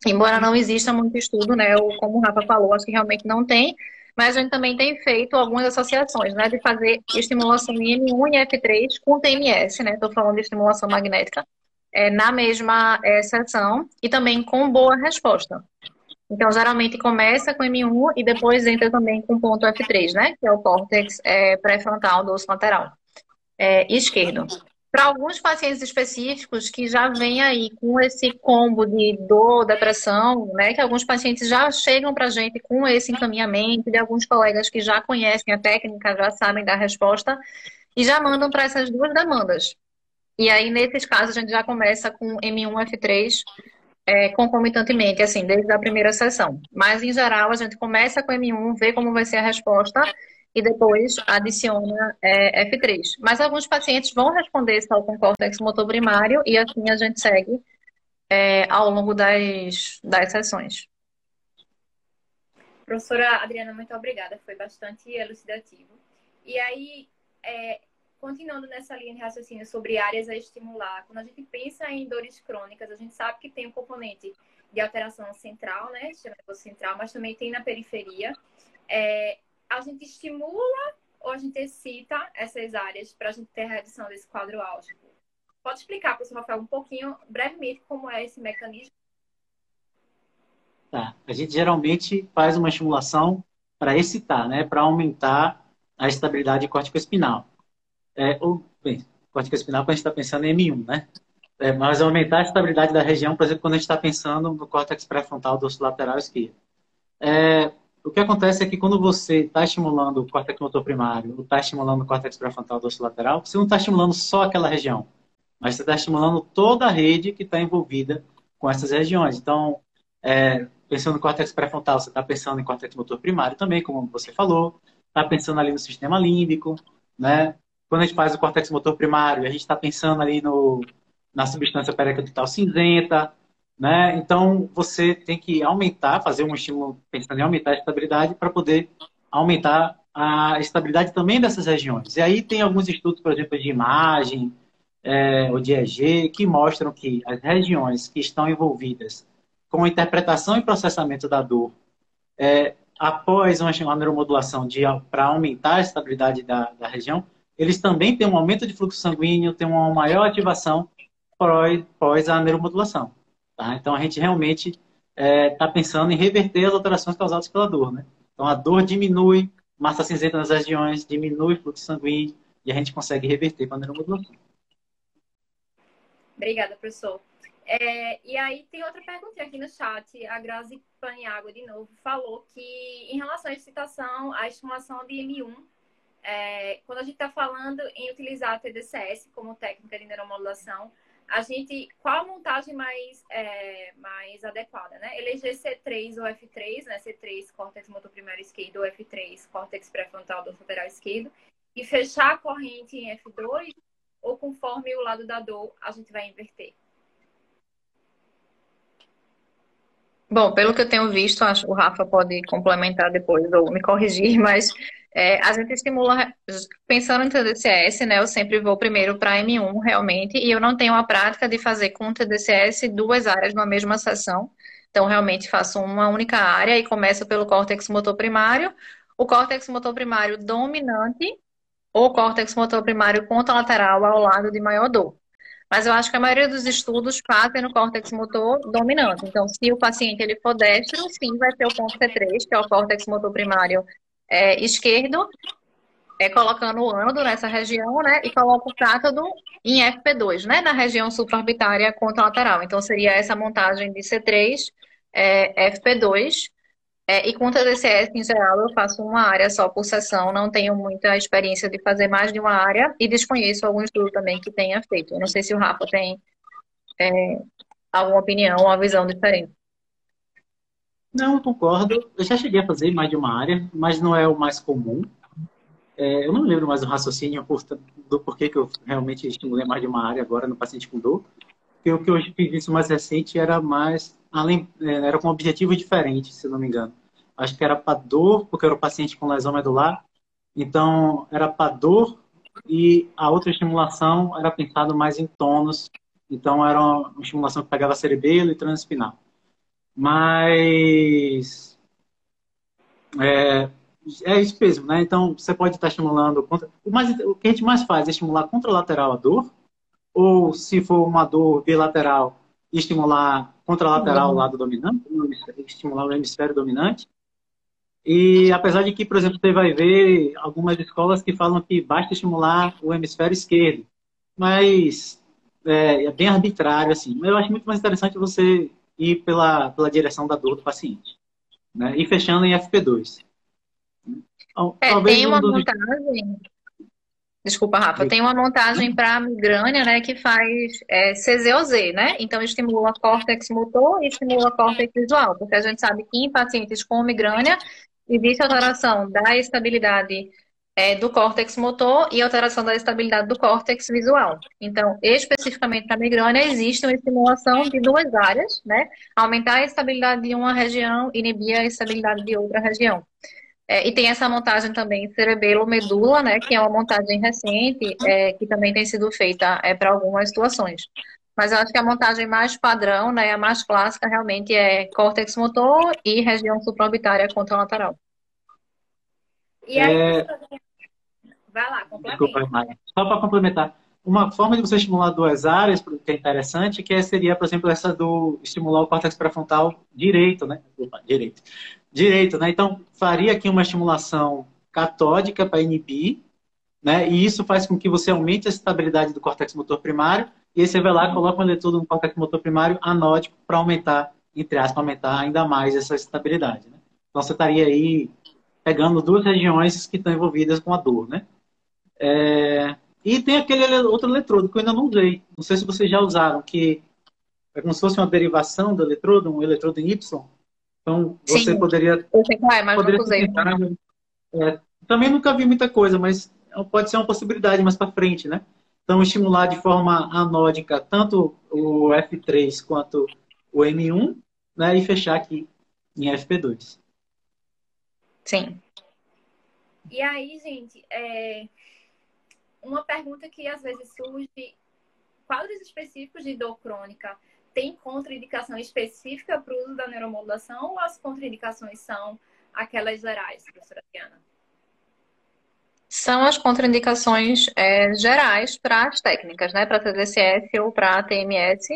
Embora não exista muito estudo, né? Ou como o Rafa falou, acho que realmente não tem, mas a gente também tem feito algumas associações, né? De fazer estimulação em M1 e F3 com TMS, né? Estou falando de estimulação magnética, é, na mesma é, sessão e também com boa resposta. Então, geralmente começa com M1 e depois entra também com ponto F3, né? Que é o córtex é, pré-frontal do osso lateral é, esquerdo. Para alguns pacientes específicos que já vêm aí com esse combo de dor, depressão, né? Que alguns pacientes já chegam para a gente com esse encaminhamento, de alguns colegas que já conhecem a técnica, já sabem da resposta e já mandam para essas duas demandas. E aí, nesses casos, a gente já começa com M1, F3 é, concomitantemente, assim, desde a primeira sessão. Mas, em geral, a gente começa com M1, vê como vai ser a resposta e depois adiciona é, F3. Mas alguns pacientes vão responder só com córtex motor primário e assim a gente segue é, ao longo das, das sessões. Professora Adriana, muito obrigada. Foi bastante elucidativo. E aí, é, continuando nessa linha de raciocínio sobre áreas a estimular, quando a gente pensa em dores crônicas, a gente sabe que tem um componente de alteração central, né, central, mas também tem na periferia. É, a gente estimula ou a gente excita essas áreas para a gente ter a redução desse quadro álgico? Pode explicar, professor Rafael, um pouquinho, brevemente, como é esse mecanismo? Tá. A gente geralmente faz uma estimulação para excitar, né, para aumentar a estabilidade corticoespinal. É, ou, bem, córtex espinal quando a gente está pensando em M1, né? É, mas aumentar a estabilidade da região, por exemplo, quando a gente está pensando no córtex pré-frontal do lateral esquerdo. É, o que acontece é que quando você está estimulando o córtex motor primário, ou está estimulando o córtex pré-frontal do lateral, você não está estimulando só aquela região, mas você está estimulando toda a rede que está envolvida com essas regiões. Então, é, pensando no córtex pré-frontal, você está pensando em córtex motor primário também, como você falou, está pensando ali no sistema límbico, né? Quando a gente faz o córtex motor primário, a gente está pensando ali no, na substância pericapital cinzenta, né? Então, você tem que aumentar, fazer um estímulo pensando em aumentar a estabilidade para poder aumentar a estabilidade também dessas regiões. E aí tem alguns estudos, por exemplo, de imagem é, ou de EG, que mostram que as regiões que estão envolvidas com a interpretação e processamento da dor, é, após uma, uma neuromodulação para aumentar a estabilidade da, da região, eles também têm um aumento de fluxo sanguíneo, têm uma maior ativação pós a neuromodulação. Tá? Então, a gente realmente está é, tá pensando em reverter as alterações causadas pela dor. Né? Então, a dor diminui, massa cinzenta nas regiões, diminui o fluxo sanguíneo e a gente consegue reverter com a neuromodulação. Obrigada, professor. É, e aí tem outra pergunta aqui no chat. A Grazi Paniago, de novo, falou que em relação à excitação, a estimulação de M1, é, quando a gente está falando em utilizar a TDCS como técnica de neuromodulação, a gente, qual a montagem mais, é, mais adequada, né? Eleger C3 ou F3, né? C3, córtex motor primário esquerdo, ou F3, córtex pré-frontal do lateral esquerdo, e fechar a corrente em F2, ou conforme o lado da dor, a gente vai inverter. Bom, pelo que eu tenho visto, acho que o Rafa pode complementar depois ou me corrigir, mas é, a gente estimula, pensando em TDCS, né? Eu sempre vou primeiro para M1 realmente, e eu não tenho a prática de fazer com TDCS duas áreas numa mesma sessão. Então, realmente faço uma única área e começo pelo córtex motor primário. O córtex motor primário dominante ou córtex motor primário contralateral ao lado de maior dor. Mas eu acho que a maioria dos estudos fazem no córtex motor dominante. Então, se o paciente ele for destro, sim, vai ter o ponto C3, que é o córtex motor primário é, esquerdo, é, colocando o ânodo nessa região, né? E coloca o cátodo em FP2, né? Na região supraorbitária contralateral. Então, seria essa montagem de C3, é, FP2. É, e com TDCS, em geral, eu faço uma área só por sessão, não tenho muita experiência de fazer mais de uma área e desconheço algum estudo também que tenha feito. Eu não sei se o Rafa tem é, alguma opinião, uma visão diferente. Não, concordo. Eu já cheguei a fazer mais de uma área, mas não é o mais comum. É, eu não lembro mais o raciocínio do porquê que eu realmente estimulei mais de uma área agora no paciente com dor. O que eu fiz isso mais recente era mais além, é, era com um objetivo diferente, se não me engano. Acho que era para dor, porque era o paciente com lesão medular. Então, era para dor e a outra estimulação era pensado mais em tônus. Então, era uma estimulação que pegava cerebelo e transespinal. Mas é, é isso mesmo, né? Então, você pode estar estimulando. Contra... O, mais, o que a gente mais faz é estimular contralateral a dor, ou se for uma dor bilateral, estimular contralateral, o lado dominante, estimular o hemisfério dominante. E apesar de que, por exemplo, você vai ver algumas escolas que falam que basta estimular o hemisfério esquerdo, mas é, é bem arbitrário, assim. Eu acho muito mais interessante você ir pela, pela direção da dor do paciente. Né? E fechando em FP2. Então, é, tem uma um montagem Desculpa, Rafa. Tem uma montagem para migrânia, né, que faz é, CZOZ, né? Então, estimula córtex motor e estimula córtex visual, porque a gente sabe que em pacientes com migrânia existe alteração da estabilidade é, do córtex motor e alteração da estabilidade do córtex visual. Então, especificamente para migrânia, existe uma estimulação de duas áreas, né? Aumentar a estabilidade de uma região, inibir a estabilidade de outra região. É, e tem essa montagem também cerebelo-medula, né, que é uma montagem recente, é, que também tem sido feita é, para algumas situações. Mas eu acho que a montagem mais padrão, né, a mais clássica, realmente é córtex motor e região supraorbitária contralateral. E aí, é... vai lá, complementa. Só para complementar, uma forma de você estimular duas áreas, que é interessante, que seria, por exemplo, essa do estimular o córtex pré-frontal direito, né? Opa, direito direito, né? Então, faria aqui uma estimulação catódica para inibir, né? E isso faz com que você aumente a estabilidade do córtex motor primário, e aí você vai lá coloca um eletrodo no córtex motor primário anódico para aumentar, entre aspas, aumentar ainda mais essa estabilidade, né? Então, você estaria aí pegando duas regiões que estão envolvidas com a dor, né? É... E tem aquele outro eletrodo que eu ainda não usei. Não sei se vocês já usaram, que é como se fosse uma derivação do eletrodo, um eletrodo em Y, então, você Sim, poderia. Eu sei qual é, mas poderia usei. É, também nunca vi muita coisa, mas pode ser uma possibilidade mais para frente, né? Então, estimular de forma anódica tanto o F3 quanto o M1, né? E fechar aqui em FP2. Sim. E aí, gente, é... uma pergunta que às vezes surge: quadros específicos de dor crônica tem contraindicação específica para o uso da neuromodulação ou as contraindicações são aquelas gerais, professora Diana? São as contraindicações é, gerais para as técnicas, né? Para TDCF ou para TMS.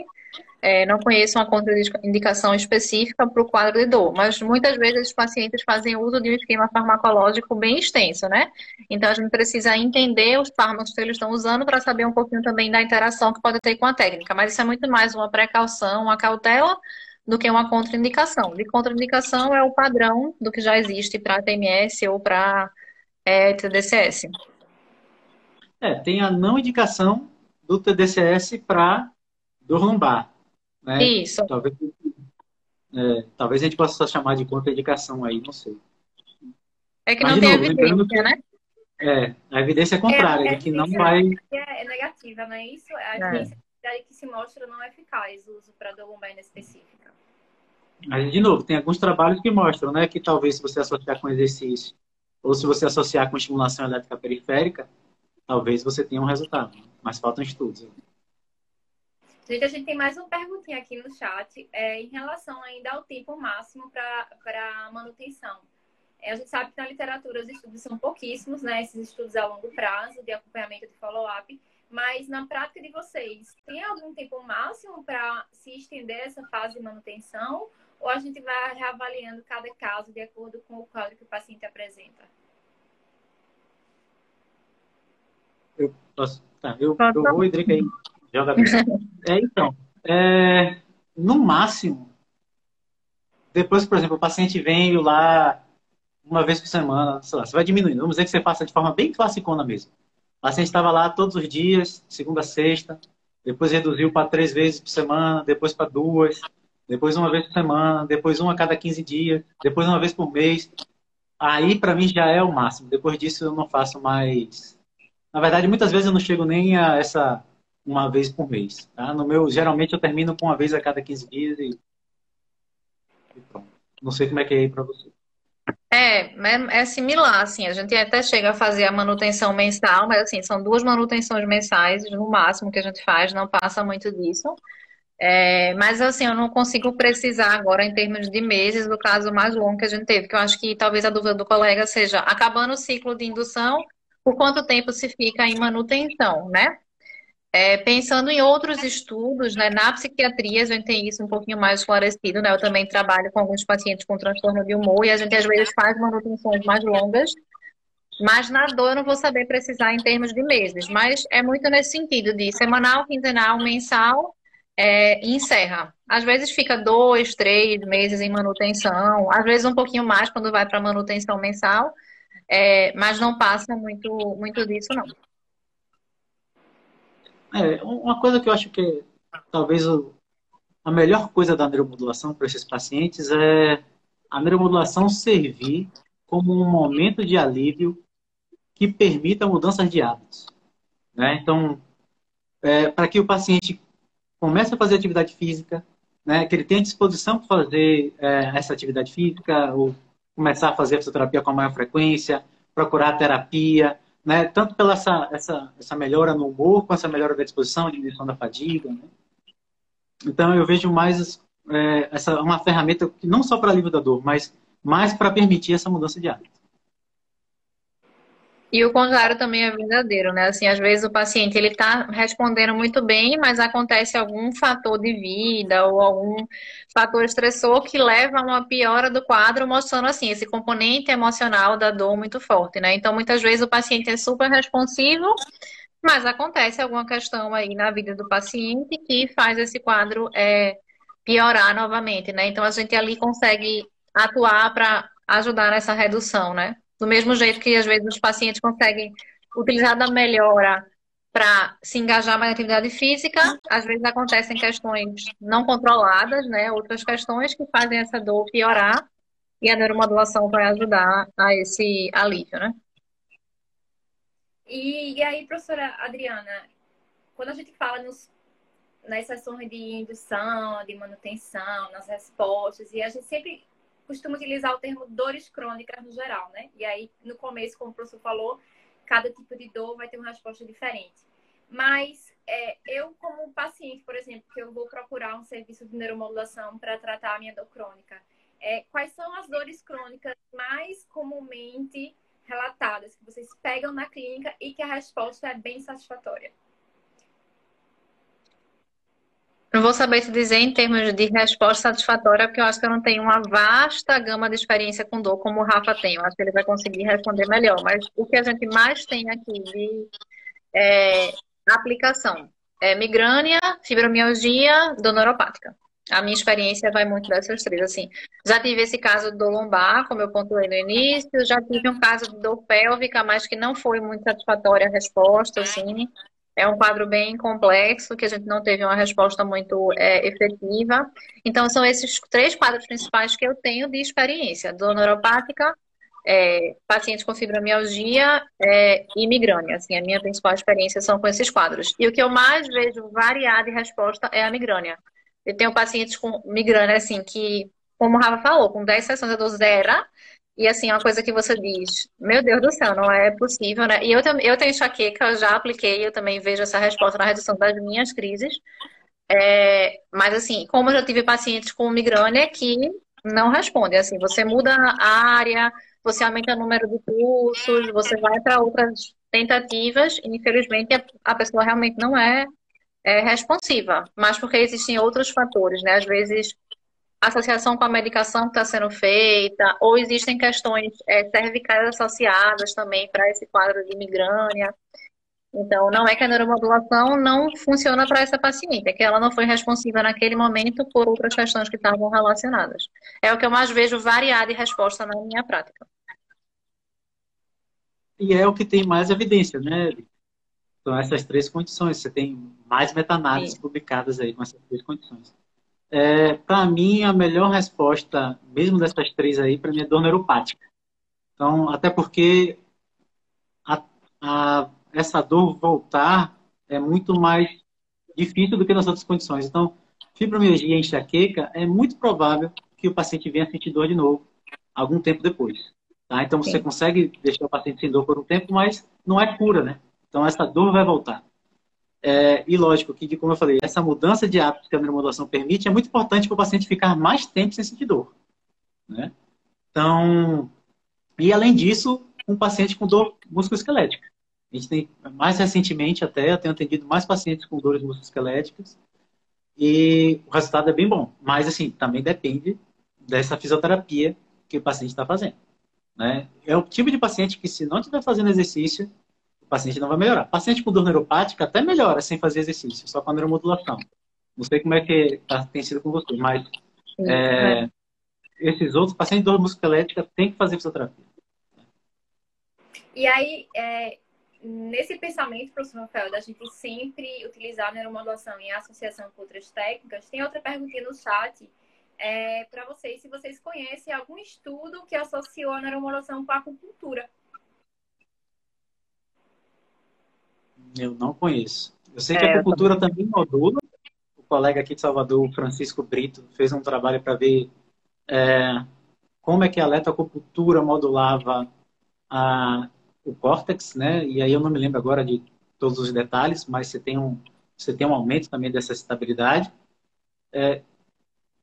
É, não conheço uma contraindicação específica para o quadro de dor, mas muitas vezes os pacientes fazem uso de um esquema farmacológico bem extenso, né? Então a gente precisa entender os fármacos que eles estão usando para saber um pouquinho também da interação que pode ter com a técnica. Mas isso é muito mais uma precaução, uma cautela do que uma contraindicação. De contraindicação é o padrão do que já existe para TMS ou para é, TDCS. É, tem a não indicação do TDCS para dor lombar. Né? Isso. Talvez, é, talvez a gente possa chamar de contraindicação aí, não sei. É que Mas, não tem novo, evidência, que, né? É, a evidência é contrária, é, é que não vai. É negativa, não é isso? A é. evidência que se mostra não eficaz o uso para dor lombar específica. Mas, de novo, tem alguns trabalhos que mostram, né, que talvez se você associar com exercício ou se você associar com estimulação elétrica periférica, talvez você tenha um resultado. Mas faltam estudos. Gente, a gente tem mais uma perguntinha aqui no chat é, em relação ainda ao tempo máximo para manutenção. É, a gente sabe que na literatura os estudos são pouquíssimos, né? Esses estudos a longo prazo, de acompanhamento de follow-up. Mas na prática de vocês, tem algum tempo máximo para se estender essa fase de manutenção? Ou a gente vai reavaliando cada caso de acordo com o quadro que o paciente apresenta? Eu posso. Tá, eu, eu vou, Idrica, aí. Joga É, então, é, no máximo, depois, por exemplo, o paciente vem lá uma vez por semana, sei lá, você vai diminuindo. Vamos dizer que você passa de forma bem classicona mesmo. O paciente estava lá todos os dias, segunda a sexta, depois reduziu para três vezes por semana, depois para duas, depois uma vez por semana, depois uma a cada 15 dias, depois uma vez por mês. Aí, para mim, já é o máximo. Depois disso, eu não faço mais. Na verdade, muitas vezes eu não chego nem a essa uma vez por mês. Tá? No meu, geralmente eu termino com uma vez a cada 15 dias e, e pronto. Não sei como é que é aí para você. É, é, é, similar, assim, a gente até chega a fazer a manutenção mensal, mas assim, são duas manutenções mensais no máximo que a gente faz, não passa muito disso. É, mas assim, eu não consigo precisar agora em termos de meses do caso mais longo que a gente teve, que eu acho que talvez a dúvida do colega seja, acabando o ciclo de indução, por quanto tempo se fica em manutenção, né? É, pensando em outros estudos, né, na psiquiatria a gente tem isso um pouquinho mais esclarecido, né? Eu também trabalho com alguns pacientes com transtorno de humor e a gente às vezes faz manutenções mais longas, mas na dor eu não vou saber precisar em termos de meses, mas é muito nesse sentido de semanal, quinzenal, mensal é, encerra. Às vezes fica dois, três meses em manutenção, às vezes um pouquinho mais quando vai para manutenção mensal, é, mas não passa muito, muito disso não. É, uma coisa que eu acho que talvez o, a melhor coisa da neuromodulação para esses pacientes é a neuromodulação servir como um momento de alívio que permita mudanças de hábitos. Né? Então, é, para que o paciente comece a fazer atividade física, né, que ele tenha disposição para fazer é, essa atividade física, ou começar a fazer fisioterapia com maior frequência, procurar terapia, né? Tanto pela essa, essa, essa melhora no humor, com essa melhora da disposição, diminuição da fadiga, né? Então eu vejo mais é, essa uma ferramenta que não só para alívio da dor, mas mais para permitir essa mudança de hábito. E o contrário também é verdadeiro, né? Assim, às vezes o paciente ele está respondendo muito bem, mas acontece algum fator de vida ou algum fator estressor que leva a uma piora do quadro, mostrando assim esse componente emocional da dor muito forte, né? Então, muitas vezes o paciente é super responsivo, mas acontece alguma questão aí na vida do paciente que faz esse quadro é, piorar novamente, né? Então, a gente ali consegue atuar para ajudar nessa redução, né? Do mesmo jeito que às vezes os pacientes conseguem utilizar da melhora para se engajar mais na atividade física, às vezes acontecem questões não controladas, né? Outras questões que fazem essa dor piorar e a neuromodulação vai ajudar a esse alívio, né? E, e aí, professora Adriana, quando a gente fala nos, nas sessões de indução, de manutenção, nas respostas, e a gente sempre costumo utilizar o termo dores crônicas no geral, né? E aí, no começo, como o professor falou, cada tipo de dor vai ter uma resposta diferente. Mas é, eu, como paciente, por exemplo, que eu vou procurar um serviço de neuromodulação para tratar a minha dor crônica, é, quais são as dores crônicas mais comumente relatadas que vocês pegam na clínica e que a resposta é bem satisfatória? Não vou saber te dizer em termos de resposta satisfatória, porque eu acho que eu não tenho uma vasta gama de experiência com dor como o Rafa tem. Eu acho que ele vai conseguir responder melhor. Mas o que a gente mais tem aqui de é, aplicação é migrânia, fibromialgia, dor neuropática. A minha experiência vai muito dessas três, assim. Já tive esse caso do lombar, como eu pontuei no início, já tive um caso de dor pélvica, mas que não foi muito satisfatória a resposta, assim. É um quadro bem complexo, que a gente não teve uma resposta muito é, efetiva. Então, são esses três quadros principais que eu tenho de experiência: dor neuropática, é, pacientes com fibromialgia é, e migrânia. Assim, a minha principal experiência são com esses quadros. E o que eu mais vejo variar de resposta é a migrânia. Eu tenho pacientes com migrânia, assim, que, como o Rafa falou, com 10 sessões eu dou zero. E assim, é uma coisa que você diz, meu Deus do céu, não é possível, né? E eu, eu tenho enxaqueca, eu já apliquei, eu também vejo essa resposta na redução das minhas crises. É, mas assim, como eu já tive pacientes com migrânia que não respondem, assim, você muda a área, você aumenta o número de cursos, você vai para outras tentativas, e infelizmente a pessoa realmente não é é, responsiva, mas porque existem outros fatores, né? Às vezes, associação com a medicação que está sendo feita, ou existem questões é, cervicais associadas também para esse quadro de migrânia. Então, não é que a neuromodulação não funciona para essa paciente, é que ela não foi responsiva naquele momento por outras questões que estavam relacionadas. É o que eu mais vejo variar de resposta na minha prática. E é o que tem mais evidência, né? São essas três condições. Você tem mais meta-análises publicadas aí com essas três condições. É, para mim, a melhor resposta, mesmo dessas três aí, para mim é dor neuropática. Então, até porque a, a, essa dor voltar é muito mais difícil do que nas outras condições. Então, fibromialgia e enxaqueca, é muito provável que o paciente venha sentir dor de novo algum tempo depois. Tá? Então, Sim. você consegue deixar o paciente sem dor por um tempo, mas não é cura, né? Então, essa dor vai voltar. É, e lógico que, como eu falei, essa mudança de hábitos que a neuromodulação permite é muito importante para o paciente ficar mais tempo sem sentir dor. Né? Então, e além disso, um paciente com dor musculoesquelética. A gente tem, mais recentemente até, eu tenho atendido mais pacientes com dores musculoesqueléticas e o resultado é bem bom. Mas, assim, também depende dessa fisioterapia que o paciente está fazendo. Né? É o tipo de paciente que, se não estiver fazendo exercício, paciente não vai melhorar. Paciente com dor neuropática até melhora sem fazer exercício, só com a neuromodulação. Não sei como é que tá, tem sido com você, mas é, esses outros pacientes de dor musculoesquelética têm que fazer fisioterapia. E aí, é, nesse pensamento, professor Rafael, da gente sempre utilizar a neuromodulação em associação com outras técnicas, tem outra perguntinha no chat é, para vocês, se vocês conhecem algum estudo que associou a neuromodulação com a acupuntura. Eu não conheço. Eu sei que é, a acupuntura também modula. O colega aqui de Salvador, Francisco Brito, fez um trabalho para ver é, como é que a eletroacupuntura modulava a, o córtex, né? E aí eu não me lembro agora de todos os detalhes, mas você tem um, você tem um aumento também dessa estabilidade. É,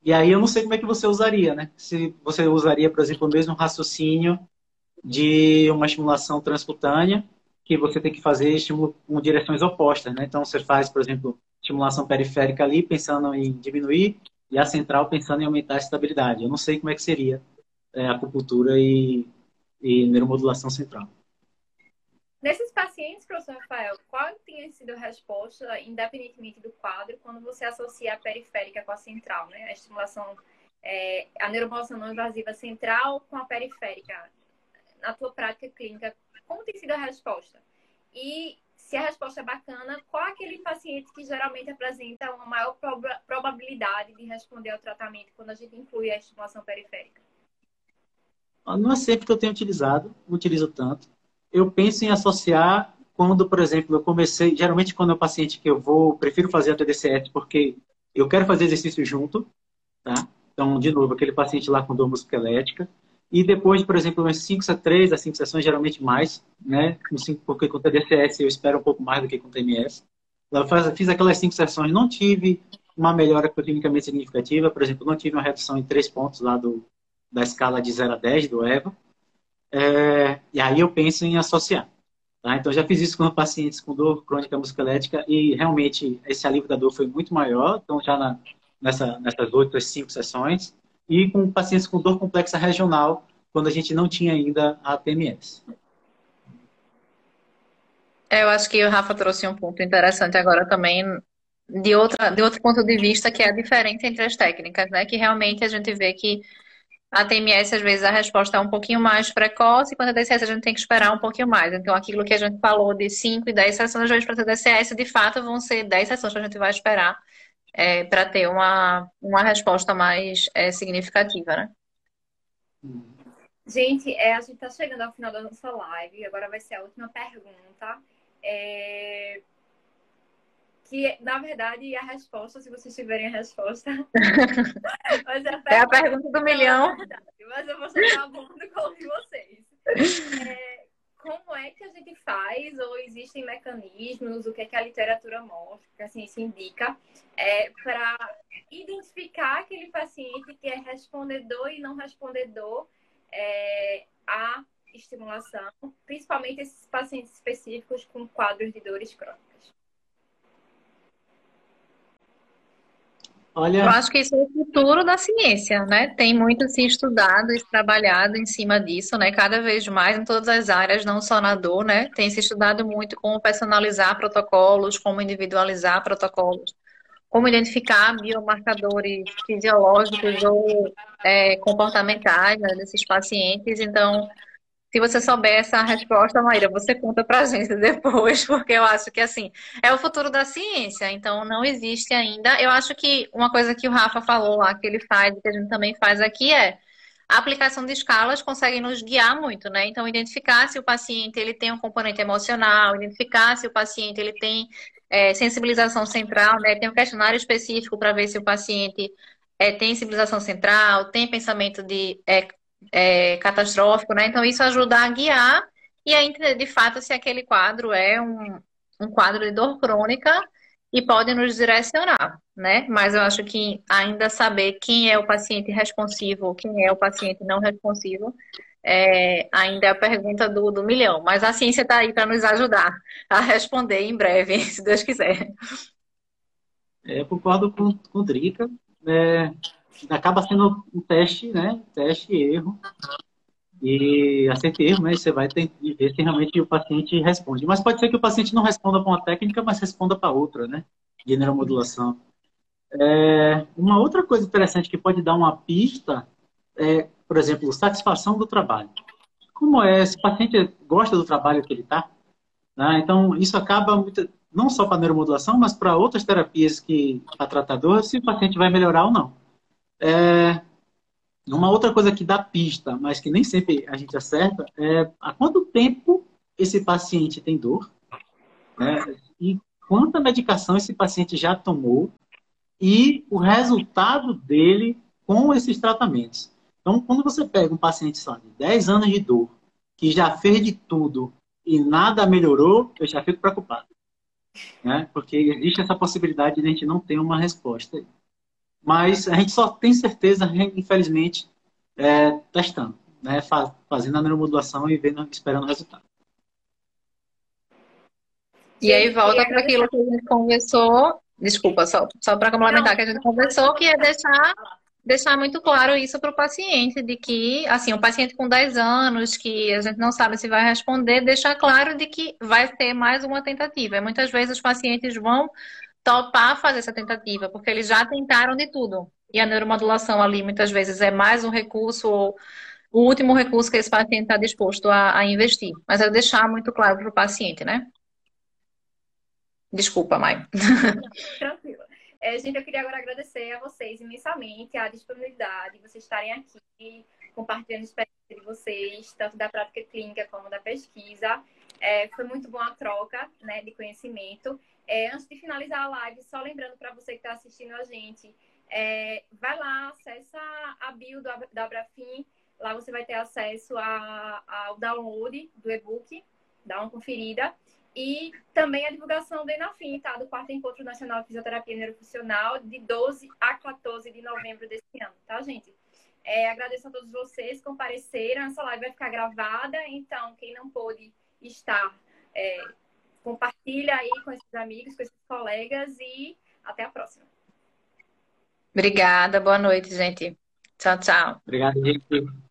e aí eu não sei como é que você usaria, né? Se você usaria, por exemplo, o mesmo raciocínio de uma estimulação transcutânea, que você tem que fazer estímulo com direções opostas, né? Então você faz, por exemplo, estimulação periférica ali pensando em diminuir e a central pensando em aumentar a estabilidade. Eu não sei como é que seria é, acupuntura e, e neuromodulação central. Nesses pacientes, professor Rafael, qual tem sido a resposta, independentemente do quadro, quando você associa a periférica com a central, né? A estimulação, é, a neuromodulação não invasiva central com a periférica. Na tua prática clínica, como tem sido a resposta? E se a resposta é bacana, qual é aquele paciente que geralmente apresenta uma maior probabilidade de responder ao tratamento quando a gente inclui a estimulação periférica? Não é sempre que eu tenho utilizado, não utilizo tanto. Eu penso em associar quando, por exemplo, eu comecei, geralmente quando é um paciente que eu vou, prefiro fazer a TDCS porque eu quero fazer exercício junto, tá? Então, de novo, aquele paciente lá com dor musculoesquelética, e depois, por exemplo, umas 5 a 3, as 5 sessões, geralmente mais, né? Porque com TDCS eu espero um pouco mais do que com TMS. Eu fiz aquelas 5 sessões, não tive uma melhora clinicamente significativa, por exemplo, não tive uma redução em 3 pontos lá do, da escala de 0 a 10 do EVA. É, e aí eu penso em associar. Tá? Então, já fiz isso com pacientes com dor crônica musculoesquelética e realmente esse alívio da dor foi muito maior. Então, já na, nessa, nessas oito, cinco sessões. E com pacientes com dor complexa regional, quando a gente não tinha ainda a TMS. É, eu acho que o Rafa trouxe um ponto interessante agora também, de, outra, de outro ponto de vista, que é a diferença entre as técnicas, né? Que realmente a gente vê que a TMS, às vezes, a resposta é um pouquinho mais precoce, e quando a DCS a gente tem que esperar um pouquinho mais. Então, aquilo que a gente falou de 5 e 10 sessões, às vezes, para ter DCS, de fato, vão ser 10 sessões que a gente vai esperar é, para ter uma, uma resposta mais é, significativa, né? Gente, é, a gente está chegando ao final da nossa live, agora vai ser a última pergunta. É, que, na verdade, a resposta, se vocês tiverem a resposta. mas a pergunta, é a pergunta do milhão. É mas eu vou soltar a colo de vocês. É, como é que a gente faz, ou existem mecanismos, o que, é que a literatura mostra, que a ciência indica, é, para identificar aquele paciente que é respondedor e não respondedor é, à estimulação, principalmente esses pacientes específicos com quadros de dores crônicas? Olha... Eu acho que isso é o futuro da ciência, né? Tem muito se estudado e trabalhado em cima disso, né? Cada vez mais em todas as áreas, não só na dor, né? Tem se estudado muito como personalizar protocolos, como individualizar protocolos, como identificar biomarcadores fisiológicos ou é, comportamentais né, desses pacientes. Então, se você souber essa resposta, Maíra, você conta pra gente depois, porque eu acho que assim, é o futuro da ciência, então não existe ainda. Eu acho que uma coisa que o Rafa falou lá, que ele faz, que a gente também faz aqui, é a aplicação de escalas consegue nos guiar muito, né? Então, identificar se o paciente ele tem um componente emocional, identificar se o paciente ele tem é, sensibilização central, né? Tem um questionário específico para ver se o paciente é, tem sensibilização central, tem pensamento de é, é, catastrófico, né? Então isso ajuda a guiar e a entender de fato se aquele quadro é um, um quadro de dor crônica e pode nos direcionar, né? Mas eu acho que ainda saber quem é o paciente responsivo, quem é o paciente não responsivo, é, ainda é a pergunta do, do milhão. Mas a ciência está aí para nos ajudar a responder em breve, se Deus quiser. É, eu concordo com, com o Drica. É, acaba sendo um teste, né? Teste erro. E acerto erro, né? Você vai ter ver se realmente o paciente responde. Mas pode ser que o paciente não responda para uma técnica, mas responda para outra, né? De neuromodulação. É, uma outra coisa interessante que pode dar uma pista é, por exemplo, satisfação do trabalho. Como é? Esse paciente gosta do trabalho que ele está? Né? Então, isso acaba muito, não só para a neuromodulação, mas para outras terapias que a tratador, se o paciente vai melhorar ou não. É, uma outra coisa que dá pista, mas que nem sempre a gente acerta, é há quanto tempo esse paciente tem dor né? e quanta medicação esse paciente já tomou e o resultado dele com esses tratamentos. Então, quando você pega um paciente só de 10 anos de dor, que já fez de tudo e nada melhorou, eu já fico preocupado. Né? Porque existe essa possibilidade de a gente não ter uma resposta. Mas a gente só tem certeza, infelizmente, é, testando, né? fazendo a neuromodulação e vendo, esperando o resultado. E aí volta para aquilo que a gente conversou. Desculpa, só, só para complementar que a gente conversou, que é deixar deixar muito claro isso para o paciente, de que, assim, o paciente com 10 anos, que a gente não sabe se vai responder, deixar claro de que vai ter mais uma tentativa. Muitas vezes os pacientes vão topar fazer essa tentativa, porque eles já tentaram de tudo. E a neuromodulação ali, muitas vezes, é mais um recurso ou o último recurso que esse paciente está disposto a, a investir. Mas é deixar muito claro para o paciente, né? Desculpa, Mai. Tranquilo. É, gente, eu queria agora agradecer a vocês imensamente a disponibilidade, vocês estarem aqui compartilhando a experiência de vocês, tanto da prática clínica como da pesquisa. É, foi muito boa a troca né, de conhecimento. É, antes de finalizar a live, só lembrando para você que está assistindo a gente, é, vai lá, acessa a bio do, da Abrafim, lá você vai ter acesso a, ao download do e-book, dá uma conferida. E também a divulgação do ENAFIM, tá? Do quarto Encontro Nacional de Fisioterapia Neurofuncional, de 12 a 14 de novembro desse ano, tá, gente? É, agradeço a todos vocês que compareceram. Essa live vai ficar gravada, então quem não pôde estar, é, compartilha aí com esses amigos, com esses colegas e até a próxima. Obrigada, boa noite, gente. Tchau, tchau. Obrigado, gente.